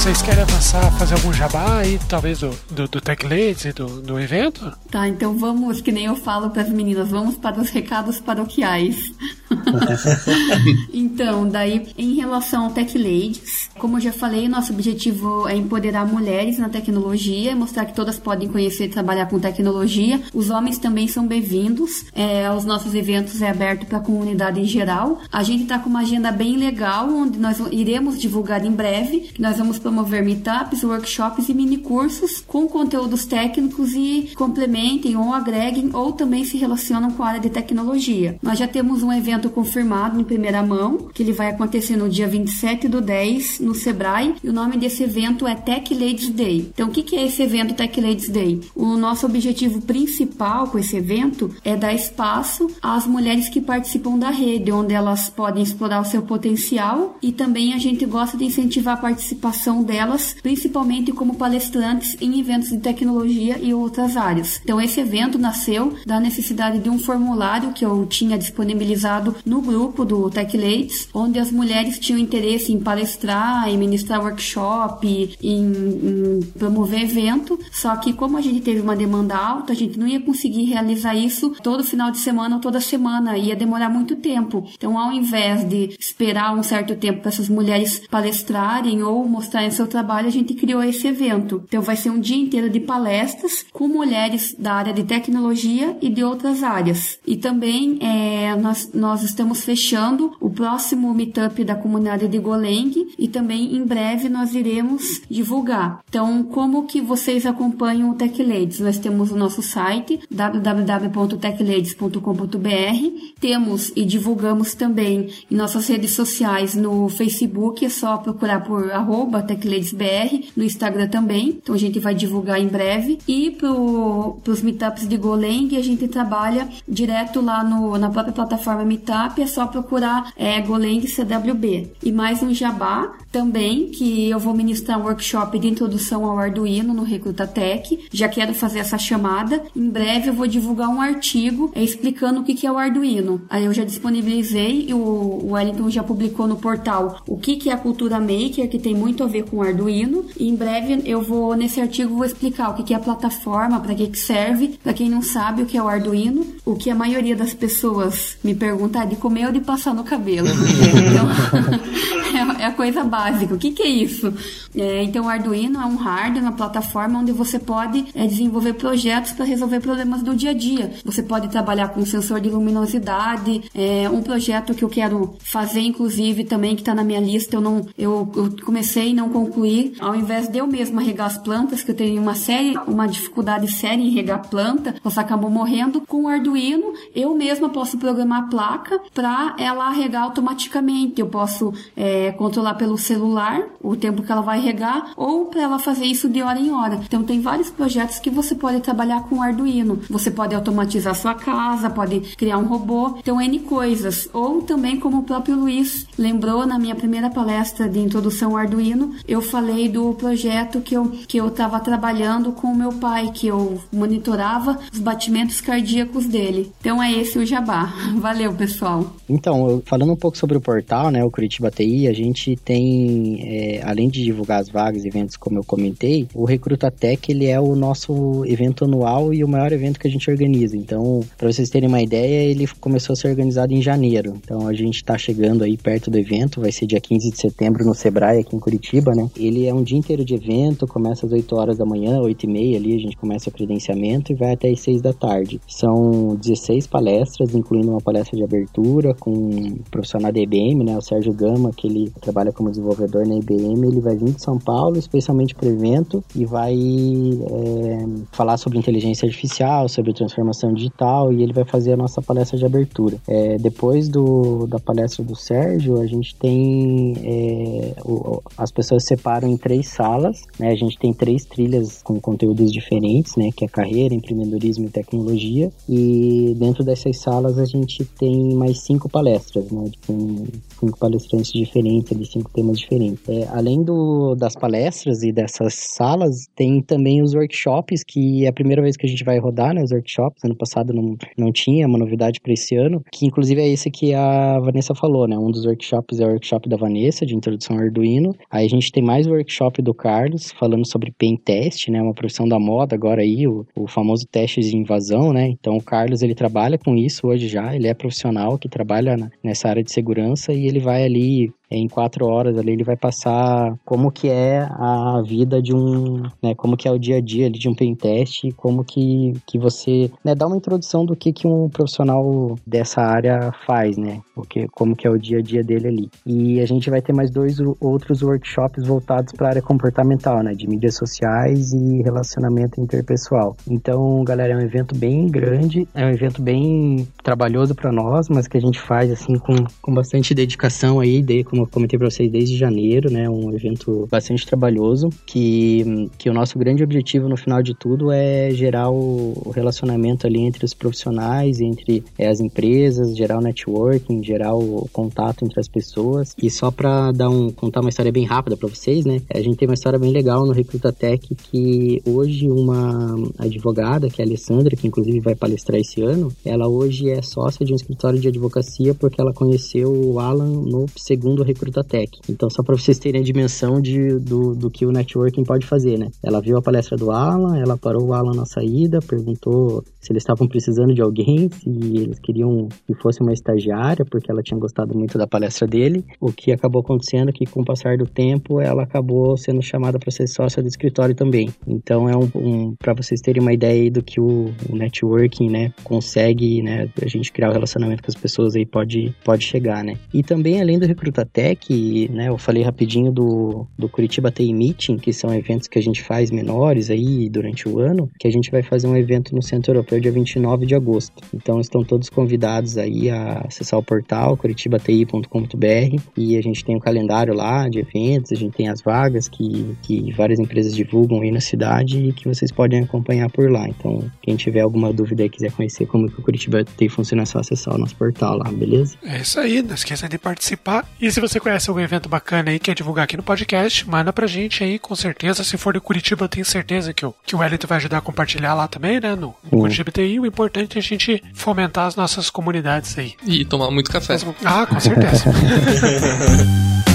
Vocês querem avançar, fazer algum jabá aí, talvez do, do, do Tech Ladies e do, do evento? Tá, então vamos, que nem eu falo para as meninas, vamos para os recados paroquiais. então, daí, em relação ao Tech Ladies, como eu já falei, nosso objetivo é empoderar mulheres na tecnologia, mostrar que todas podem conhecer e trabalhar com tecnologia. Os homens também são bem-vindos. É, os nossos eventos é aberto para a comunidade em geral. A gente está com uma agenda bem legal, onde nós iremos divulgar em breve. Nós vamos promover meetups, workshops e mini cursos com conteúdos técnicos e complementem ou agreguem ou também se relacionam com a área de tecnologia. Nós já temos um evento confirmado em primeira mão, que ele vai acontecer no dia 27 do 10 no Sebrae, e o nome desse evento é Tech Ladies Day. Então, o que é esse evento Tech Ladies Day? O nosso objetivo principal com esse evento é dar espaço às mulheres que participam da rede, onde elas podem explorar o seu potencial e também a gente gosta de incentivar a participação delas, principalmente como palestrantes em eventos de tecnologia e outras áreas. Então, esse evento nasceu da necessidade de um formulário que eu tinha disponibilizado no grupo do Tech Ladies, onde as mulheres tinham interesse em palestrar, em ministrar workshop, em, em promover evento. Só que, como a gente teve uma demanda alta, a gente não ia conseguir realizar isso todo final de semana ou toda semana, ia demorar muito tempo. Então, ao invés de esperar um certo tempo para essas mulheres palestrarem ou seu trabalho, a gente criou esse evento. Então vai ser um dia inteiro de palestras com mulheres da área de tecnologia e de outras áreas. E também é, nós, nós estamos fechando o próximo meetup da comunidade de Goleng e também em breve nós iremos divulgar. Então, como que vocês acompanham o Tech Ladies? Nós temos o nosso site www.techladies.com.br. Temos e divulgamos também em nossas redes sociais no Facebook, é só procurar por arroba TechLadiesBR, no Instagram também. Então a gente vai divulgar em breve. E para os meetups de Golang, a gente trabalha direto lá no, na própria plataforma Meetup é só procurar é, Golang CWB. E mais um jabá também, que eu vou ministrar um workshop de introdução ao Arduino no Recrutatec. Já quero fazer essa chamada. Em breve eu vou divulgar um artigo é, explicando o que, que é o Arduino. Aí eu já disponibilizei e o Wellington já publicou no portal o que, que é a cultura maker, que tem muito a ver com o Arduino. E em breve eu vou, nesse artigo, vou explicar o que, é a plataforma, para que, que serve, para quem não sabe o que é o Arduino, o que a maioria das pessoas me pergunta é de comer ou de passar no cabelo. então, é a coisa básica. O que, que é isso? É, então, o Arduino é um hardware, uma plataforma onde você pode é, desenvolver projetos para resolver problemas do dia a dia. Você pode trabalhar com sensor de luminosidade, é, um projeto que eu quero fazer, inclusive, também, que está na minha lista, eu não eu, eu comecei e não concluí. Ao invés de eu mesma regar as plantas, que eu tenho uma série, uma dificuldade séria em regar planta, você acabou morrendo, com o Arduino, eu mesma posso programar a placa para ela regar automaticamente. Eu posso é, controlar pelo celular o tempo que ela vai regar ou para ela fazer isso de hora em hora. Então tem vários projetos que você pode trabalhar com o Arduino. Você pode automatizar sua casa, pode criar um robô, então N coisas. Ou também como o próprio Luiz lembrou na minha primeira palestra de introdução ao Arduino, eu falei do projeto que eu que eu estava trabalhando com o meu pai, que eu monitorava os batimentos cardíacos dele. Então é esse o jabá. Valeu, pessoal. Então, falando um pouco sobre o portal, né, o Curitiba TI, a gente tem, é, além de divulgar as vagas, eventos como eu comentei, o Recruta Tech, ele é o nosso evento anual e o maior evento que a gente organiza. Então, para vocês terem uma ideia, ele começou a ser organizado em janeiro. Então, a gente está chegando aí perto do evento, vai ser dia 15 de setembro no Sebrae, aqui em Curitiba, né? Ele é um dia inteiro de evento, começa às 8 horas da manhã, 8 e meia ali, a gente começa o credenciamento e vai até às 6 da tarde. São 16 palestras, incluindo uma palestra de abertura com um profissional da IBM, né? O Sérgio Gama, que ele trabalha como desenvolvedor na IBM, ele vai vir de São Paulo, especialmente para o evento, e vai é, falar sobre inteligência artificial, sobre transformação digital, e ele vai fazer a nossa palestra de abertura. É, depois do, da palestra do Sérgio, a gente tem é, o, as pessoas separam em três salas, né? A gente tem três trilhas com conteúdos diferentes, né? Que é carreira, empreendedorismo e tecnologia. E dentro dessas salas a gente tem mais cinco palestras, né? Com cinco palestrantes diferentes, ali, cinco temas diferentes. É, além do, das palestras e dessas salas, tem também os workshops, que é a primeira vez que a gente vai rodar, né? Os workshops. Ano passado não, não tinha, uma novidade para esse ano, que inclusive é esse que a Vanessa falou, né? Um dos workshops é o workshop da Vanessa, de introdução ao Arduino. Aí a gente tem mais o workshop do Carlos, falando sobre pen test, né? Uma profissão da moda agora aí, o, o famoso teste de invasão, né? Então o Carlos, ele trabalha com isso hoje já, ele é profissional que trabalha nessa área de segurança e ele vai ali em quatro horas ali ele vai passar como que é a vida de um, né, como que é o dia a dia ali de um pentest como que, que você, né, dá uma introdução do que que um profissional dessa área faz, né, porque como que é o dia a dia dele ali. E a gente vai ter mais dois outros workshops voltados para a área comportamental, né, de mídias sociais e relacionamento interpessoal. Então, galera, é um evento bem grande, é um evento bem trabalhoso para nós, mas que a gente faz assim com, com bastante dedicação aí, de, como eu comentei para vocês desde janeiro, né, um evento bastante trabalhoso, que, que o nosso grande objetivo no final de tudo é gerar o relacionamento ali entre os profissionais, entre é, as empresas, gerar o networking, gerar o contato entre as pessoas. E só para dar um contar uma história bem rápida para vocês, né? A gente tem uma história bem legal no Recruta Tech que hoje uma advogada, que é a Alessandra, que inclusive vai palestrar esse ano, ela hoje é sócia de um escritório de advocacia porque ela conheceu o Alan no segundo Recruta Tech. Então, só para vocês terem a dimensão de, do, do que o networking pode fazer, né? Ela viu a palestra do Alan, ela parou o Alan na saída, perguntou se eles estavam precisando de alguém, se eles queriam que fosse uma estagiária, porque ela tinha gostado muito da palestra dele. O que acabou acontecendo é que, com o passar do tempo, ela acabou sendo chamada para ser sócia do escritório também. Então, é um, um para vocês terem uma ideia aí do que o, o networking, né, consegue, né, a gente criar o um relacionamento com as pessoas aí pode, pode chegar, né? E também, além do Recruta Tech, né, eu falei rapidinho do, do Curitiba TI Meeting, que são eventos que a gente faz menores aí durante o ano, que a gente vai fazer um evento no Centro Europeu dia 29 de agosto. Então estão todos convidados aí a acessar o portal curitibati.com.br e a gente tem o um calendário lá de eventos, a gente tem as vagas que, que várias empresas divulgam aí na cidade e que vocês podem acompanhar por lá. Então, quem tiver alguma dúvida e quiser conhecer como que o Curitiba TI funciona, é só acessar o nosso portal lá, beleza? É isso aí, não esqueça de participar. E se você conhece algum evento bacana aí, quer divulgar aqui no podcast, manda pra gente aí, com certeza. Se for de Curitiba, eu tenho certeza que o, que o Wellington vai ajudar a compartilhar lá também, né? No, no Curitiba TI. O importante é a gente fomentar as nossas comunidades aí. E tomar muito café. Ah, com certeza.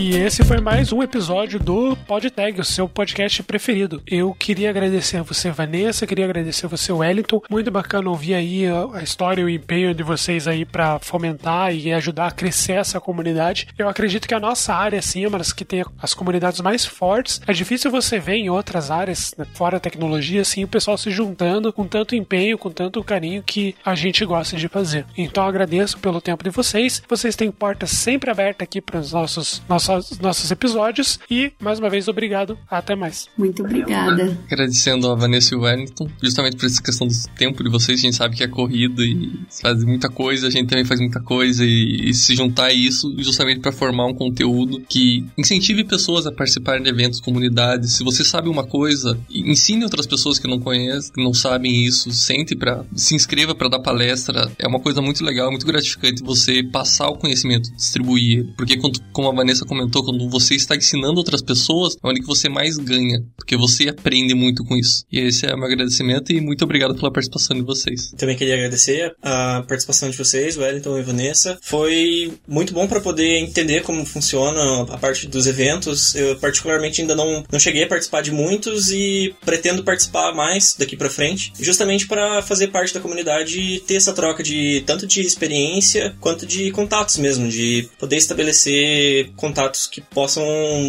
E esse foi mais um episódio do PodTag, o seu podcast preferido. Eu queria agradecer a você, Vanessa, queria agradecer a você, Wellington. Muito bacana ouvir aí a história e o empenho de vocês aí para fomentar e ajudar a crescer essa comunidade. Eu acredito que a nossa área, assim, é uma das que tem as comunidades mais fortes. É difícil você ver em outras áreas, né, fora a tecnologia, assim, o pessoal se juntando com tanto empenho, com tanto carinho que a gente gosta de fazer. Então agradeço pelo tempo de vocês. Vocês têm portas sempre abertas aqui para os nossos, nossos nossos episódios. E, mais uma vez, obrigado. Até mais. Muito obrigada. Agradecendo a Vanessa e o Wellington, justamente por essa questão do tempo de vocês. A gente sabe que é corrido e faz muita coisa, a gente também faz muita coisa. E, e se juntar a isso, justamente para formar um conteúdo que incentive pessoas a participarem de eventos, comunidades. Se você sabe uma coisa, ensine outras pessoas que não conhecem, que não sabem isso. Sente para se inscreva para dar palestra. É uma coisa muito legal, muito gratificante você passar o conhecimento, distribuir. Porque, como a Vanessa comentou, comentou, quando você está ensinando outras pessoas, é onde que você mais ganha, porque você aprende muito com isso. E esse é o meu agradecimento e muito obrigado pela participação de vocês. Também queria agradecer a participação de vocês, Wellington e Vanessa. Foi muito bom para poder entender como funciona a parte dos eventos. Eu particularmente ainda não, não cheguei a participar de muitos e pretendo participar mais daqui para frente, justamente para fazer parte da comunidade e ter essa troca de tanto de experiência quanto de contatos mesmo, de poder estabelecer contatos que possam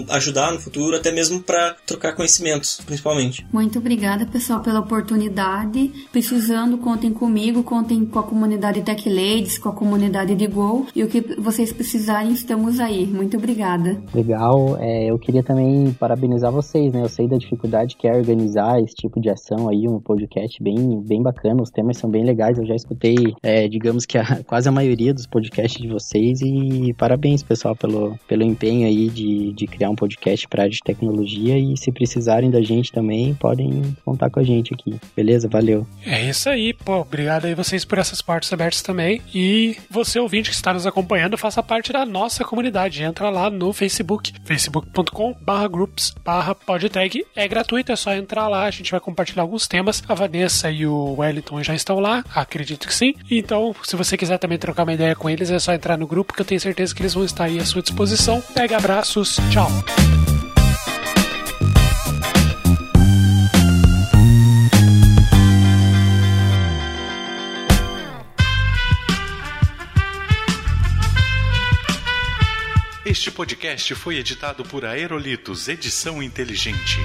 ajudar no futuro, até mesmo para trocar conhecimentos, principalmente. Muito obrigada, pessoal, pela oportunidade. Precisando, contem comigo, contem com a comunidade Tech Ladies, com a comunidade de Go e o que vocês precisarem, estamos aí. Muito obrigada. Legal. É, eu queria também parabenizar vocês, né? Eu sei da dificuldade que é organizar esse tipo de ação aí, um podcast bem, bem bacana. Os temas são bem legais. Eu já escutei, é, digamos que a, quase a maioria dos podcasts de vocês e parabéns, pessoal, pelo, pelo empenho aí de, de criar um podcast para área de tecnologia e se precisarem da gente também, podem contar com a gente aqui. Beleza? Valeu. É isso aí, pô. Obrigado aí vocês por essas partes abertas também. E você, ouvinte que está nos acompanhando, faça parte da nossa comunidade. Entra lá no Facebook, facebook.com groups podtag. É gratuito, é só entrar lá. A gente vai compartilhar alguns temas. A Vanessa e o Wellington já estão lá, acredito que sim. Então, se você quiser também trocar uma ideia com eles, é só entrar no grupo que eu tenho certeza que eles vão estar aí à sua disposição. Pega abraços, tchau. Este podcast foi editado por Aerolitos Edição Inteligente.